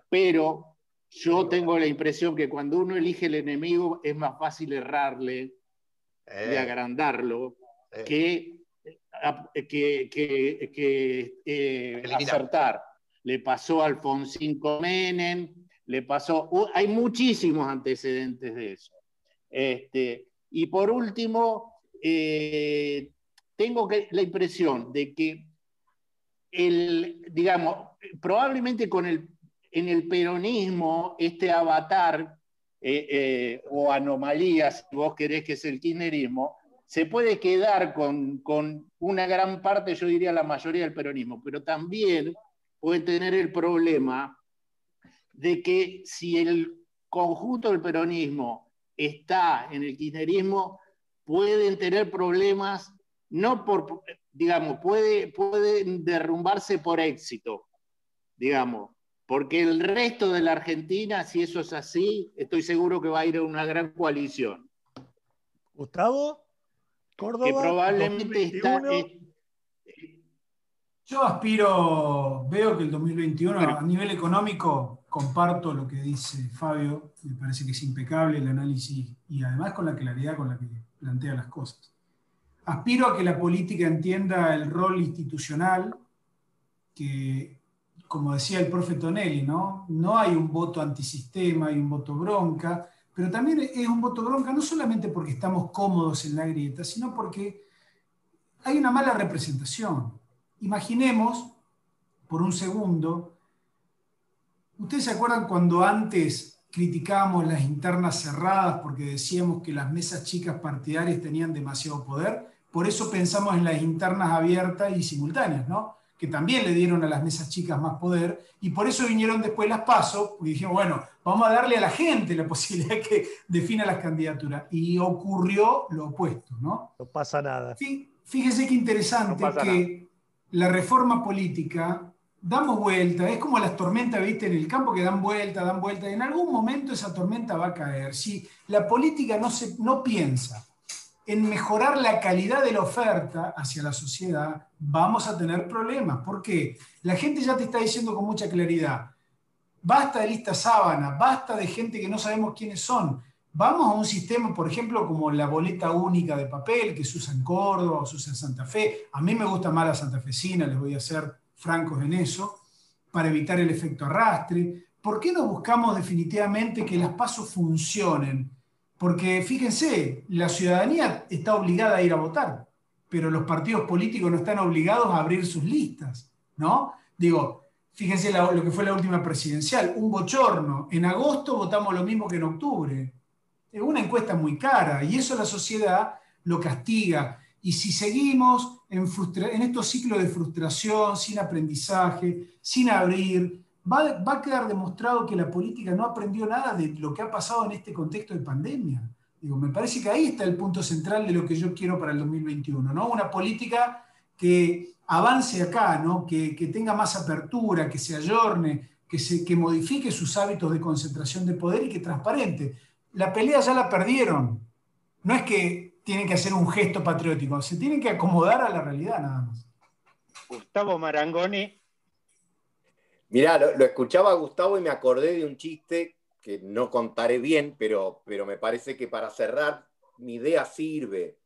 Pero yo tengo la impresión que cuando uno elige el enemigo es más fácil errarle y eh. agrandarlo eh. que, que, que, acertar. Le pasó a Alfonsín Comenen, le pasó, hay muchísimos antecedentes de eso. Este, y por último, eh, tengo la impresión de que el, digamos, probablemente con el, en el peronismo, este avatar eh, eh, o anomalía, si vos querés que es el kirchnerismo, se puede quedar con, con, una gran parte, yo diría la mayoría del peronismo, pero también puede tener el problema de que si el conjunto del peronismo está en el kirchnerismo pueden tener problemas, no por, digamos, puede, pueden derrumbarse por éxito, digamos, porque el resto de la Argentina, si eso es así, estoy seguro que va a ir a una gran coalición. Gustavo, Córdoba, que probablemente está... Yo aspiro, veo que el 2021 a nivel económico comparto lo que dice Fabio, me parece que es impecable el análisis y además con la claridad con la que plantea las cosas. Aspiro a que la política entienda el rol institucional, que, como decía el profe Tonelli, ¿no? no hay un voto antisistema, hay un voto bronca, pero también es un voto bronca no solamente porque estamos cómodos en la grieta, sino porque hay una mala representación. Imaginemos, por un segundo, ¿Ustedes se acuerdan cuando antes criticábamos las internas cerradas porque decíamos que las mesas chicas partidarias tenían demasiado poder? Por eso pensamos en las internas abiertas y simultáneas, ¿no? Que también le dieron a las mesas chicas más poder y por eso vinieron después las pasos y dijimos, bueno, vamos a darle a la gente la posibilidad que defina las candidaturas. Y ocurrió lo opuesto, ¿no? No pasa nada. Fíjese qué interesante que la reforma política damos vuelta, es como las tormentas, viste, en el campo que dan vuelta, dan vuelta, en algún momento esa tormenta va a caer. Si la política no, se, no piensa en mejorar la calidad de la oferta hacia la sociedad, vamos a tener problemas. ¿Por qué? La gente ya te está diciendo con mucha claridad, basta de lista sábana, basta de gente que no sabemos quiénes son. Vamos a un sistema, por ejemplo, como la boleta única de papel que se usa en Córdoba o se usa en Santa Fe. A mí me gusta más la santafesina, les voy a hacer francos en eso, para evitar el efecto arrastre. ¿Por qué no buscamos definitivamente que las pasos funcionen? Porque fíjense, la ciudadanía está obligada a ir a votar, pero los partidos políticos no están obligados a abrir sus listas, ¿no? Digo, fíjense lo que fue la última presidencial, un bochorno. En agosto votamos lo mismo que en octubre. Es una encuesta muy cara y eso la sociedad lo castiga. Y si seguimos en, estos ciclos de frustración, sin aprendizaje, sin abrir, va, a quedar demostrado que la política no aprendió nada de lo que ha pasado en este contexto de pandemia. Digo, me parece que ahí está el punto central de lo que yo quiero para el 2021, ¿no? Una política que avance acá, ¿no? que, tenga más apertura, que se ayorne, que, se, que modifique sus hábitos de concentración de poder y que transparente. La pelea ya la perdieron. No es que tienen que hacer un gesto patriótico, se tienen que acomodar a la realidad nada más. Gustavo Marangoni. Mirá, lo, escuchaba Gustavo y me acordé de un chiste que no contaré bien, pero, pero me parece que para cerrar mi idea sirve.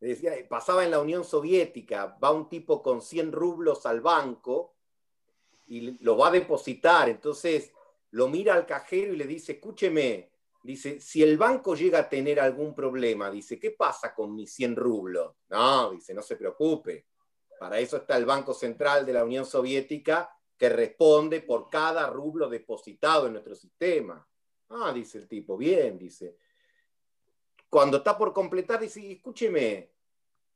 Decía, pasaba en la Unión Soviética, va un tipo con 100 rublos al banco y lo va a depositar, entonces lo mira al cajero y le dice, escúcheme, dice, si el banco llega a tener algún problema, dice, ¿qué pasa con mis 100 rublos? No, dice, no se preocupe, para eso está el Banco Central de la Unión Soviética que responde por cada rublo depositado en nuestro sistema. Ah, dice el tipo, bien, dice. Cuando está por completar, dice, escúcheme,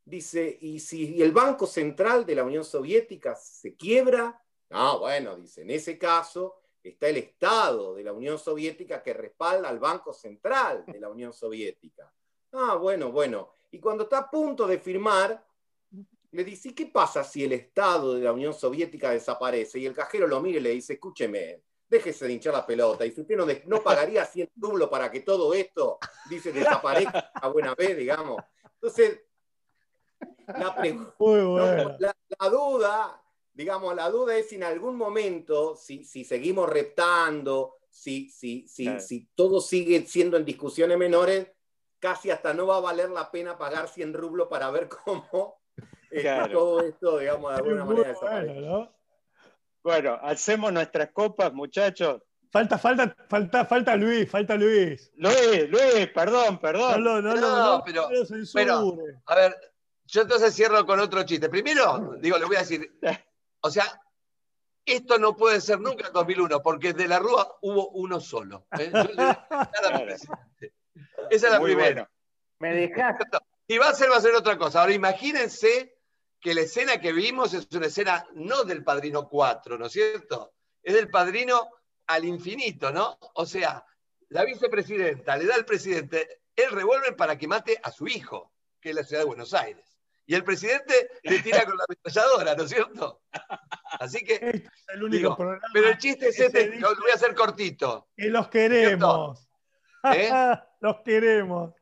dice, ¿y si el Banco Central de la Unión Soviética se quiebra? Ah, bueno, dice, en ese caso está el Estado de la Unión Soviética que respalda al Banco Central de la Unión Soviética. Ah, bueno, bueno. Y cuando está a punto de firmar, le dice, ¿qué pasa si el Estado de la Unión Soviética desaparece? Y el cajero lo mira y le dice, escúcheme, déjese de hinchar la pelota. Y si usted no, pagaría 100 rublos para que todo esto, dice, desaparezca a buena vez, digamos. Entonces, la, la, duda, digamos, la duda es si en algún momento, si, si seguimos reptando, si, si, si, si todo sigue siendo en discusiones menores, casi hasta no va a valer la pena pagar 100 rublos para ver cómo todo esto, digamos, de alguna manera bueno, bueno, hacemos nuestras copas, muchachos. Falta, falta, falta, falta Luis, falta Luis. Luis, Luis, perdón, perdón. No, no, no, pero, pero, a ver, yo entonces cierro con otro chiste. Primero, digo, le voy a decir, o sea, esto no puede ser nunca en 2001, porque de la Rúa hubo uno solo. ¿eh? Esa es la primera. Me dejaste. Y va a ser, va a ser otra cosa. Ahora imagínense que la escena que vimos es una escena no del Padrino 4, ¿no es cierto? Es del Padrino al infinito, ¿no? O sea, la vicepresidenta le da al presidente el revólver para que mate a su hijo, que es la ciudad de Buenos Aires. Y el presidente le tira con la ametralladora, ¿no es cierto? Así que. Este es el único pero el chiste es este, lo voy a hacer cortito. Que los queremos. ¿Eh? los queremos.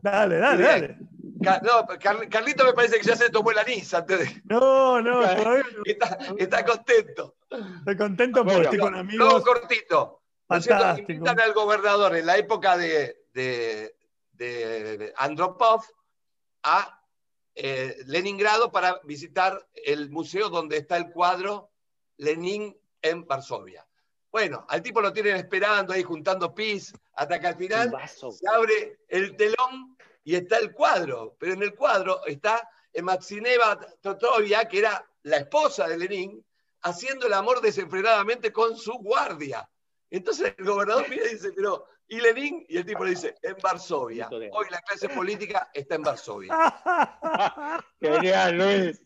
Dale, dale, dale. No, Carlito me parece que ya se tomó el anís antes de. No, no, está, está, contentov. Estoy contento porque estoy con amigos. Todo cortito. Fantástico. Invitan al gobernador en la época de, de, de Andropov a eh, Leningrado para visitar el museo donde está el cuadro Lenin en Varsovia. Bueno, al tipo lo tienen esperando ahí juntando pis, hasta que al final se abre el telón y está el cuadro. Pero en el cuadro está Maxineva Totrovia, que era la esposa de Lenin, haciendo el amor desenfrenadamente con su guardia. Entonces el gobernador mira y dice, pero, ¿y Lenin? Y el tipo le dice, en Varsovia. Hoy la clase política está en Varsovia. genial, Luis.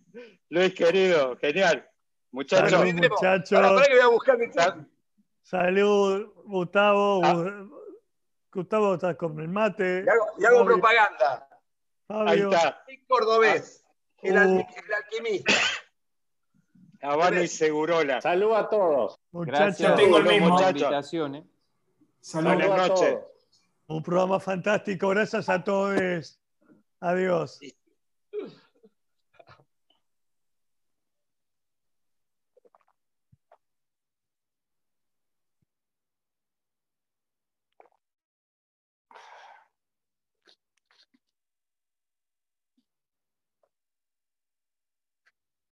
Luis, querido, genial. Muchachos. muchachos. Ahora, que voy a buscar mi Salud, Gustavo. Ah. Gustavo está con el mate. Y hago, propaganda. Ahí está. Cordobés, el, alquimista. Habano y Segurola. Salud a todos. Muchachos, Gracias tengo el mismo. Invitación. Buenas noches. Un programa fantástico. Gracias a todos. Adiós.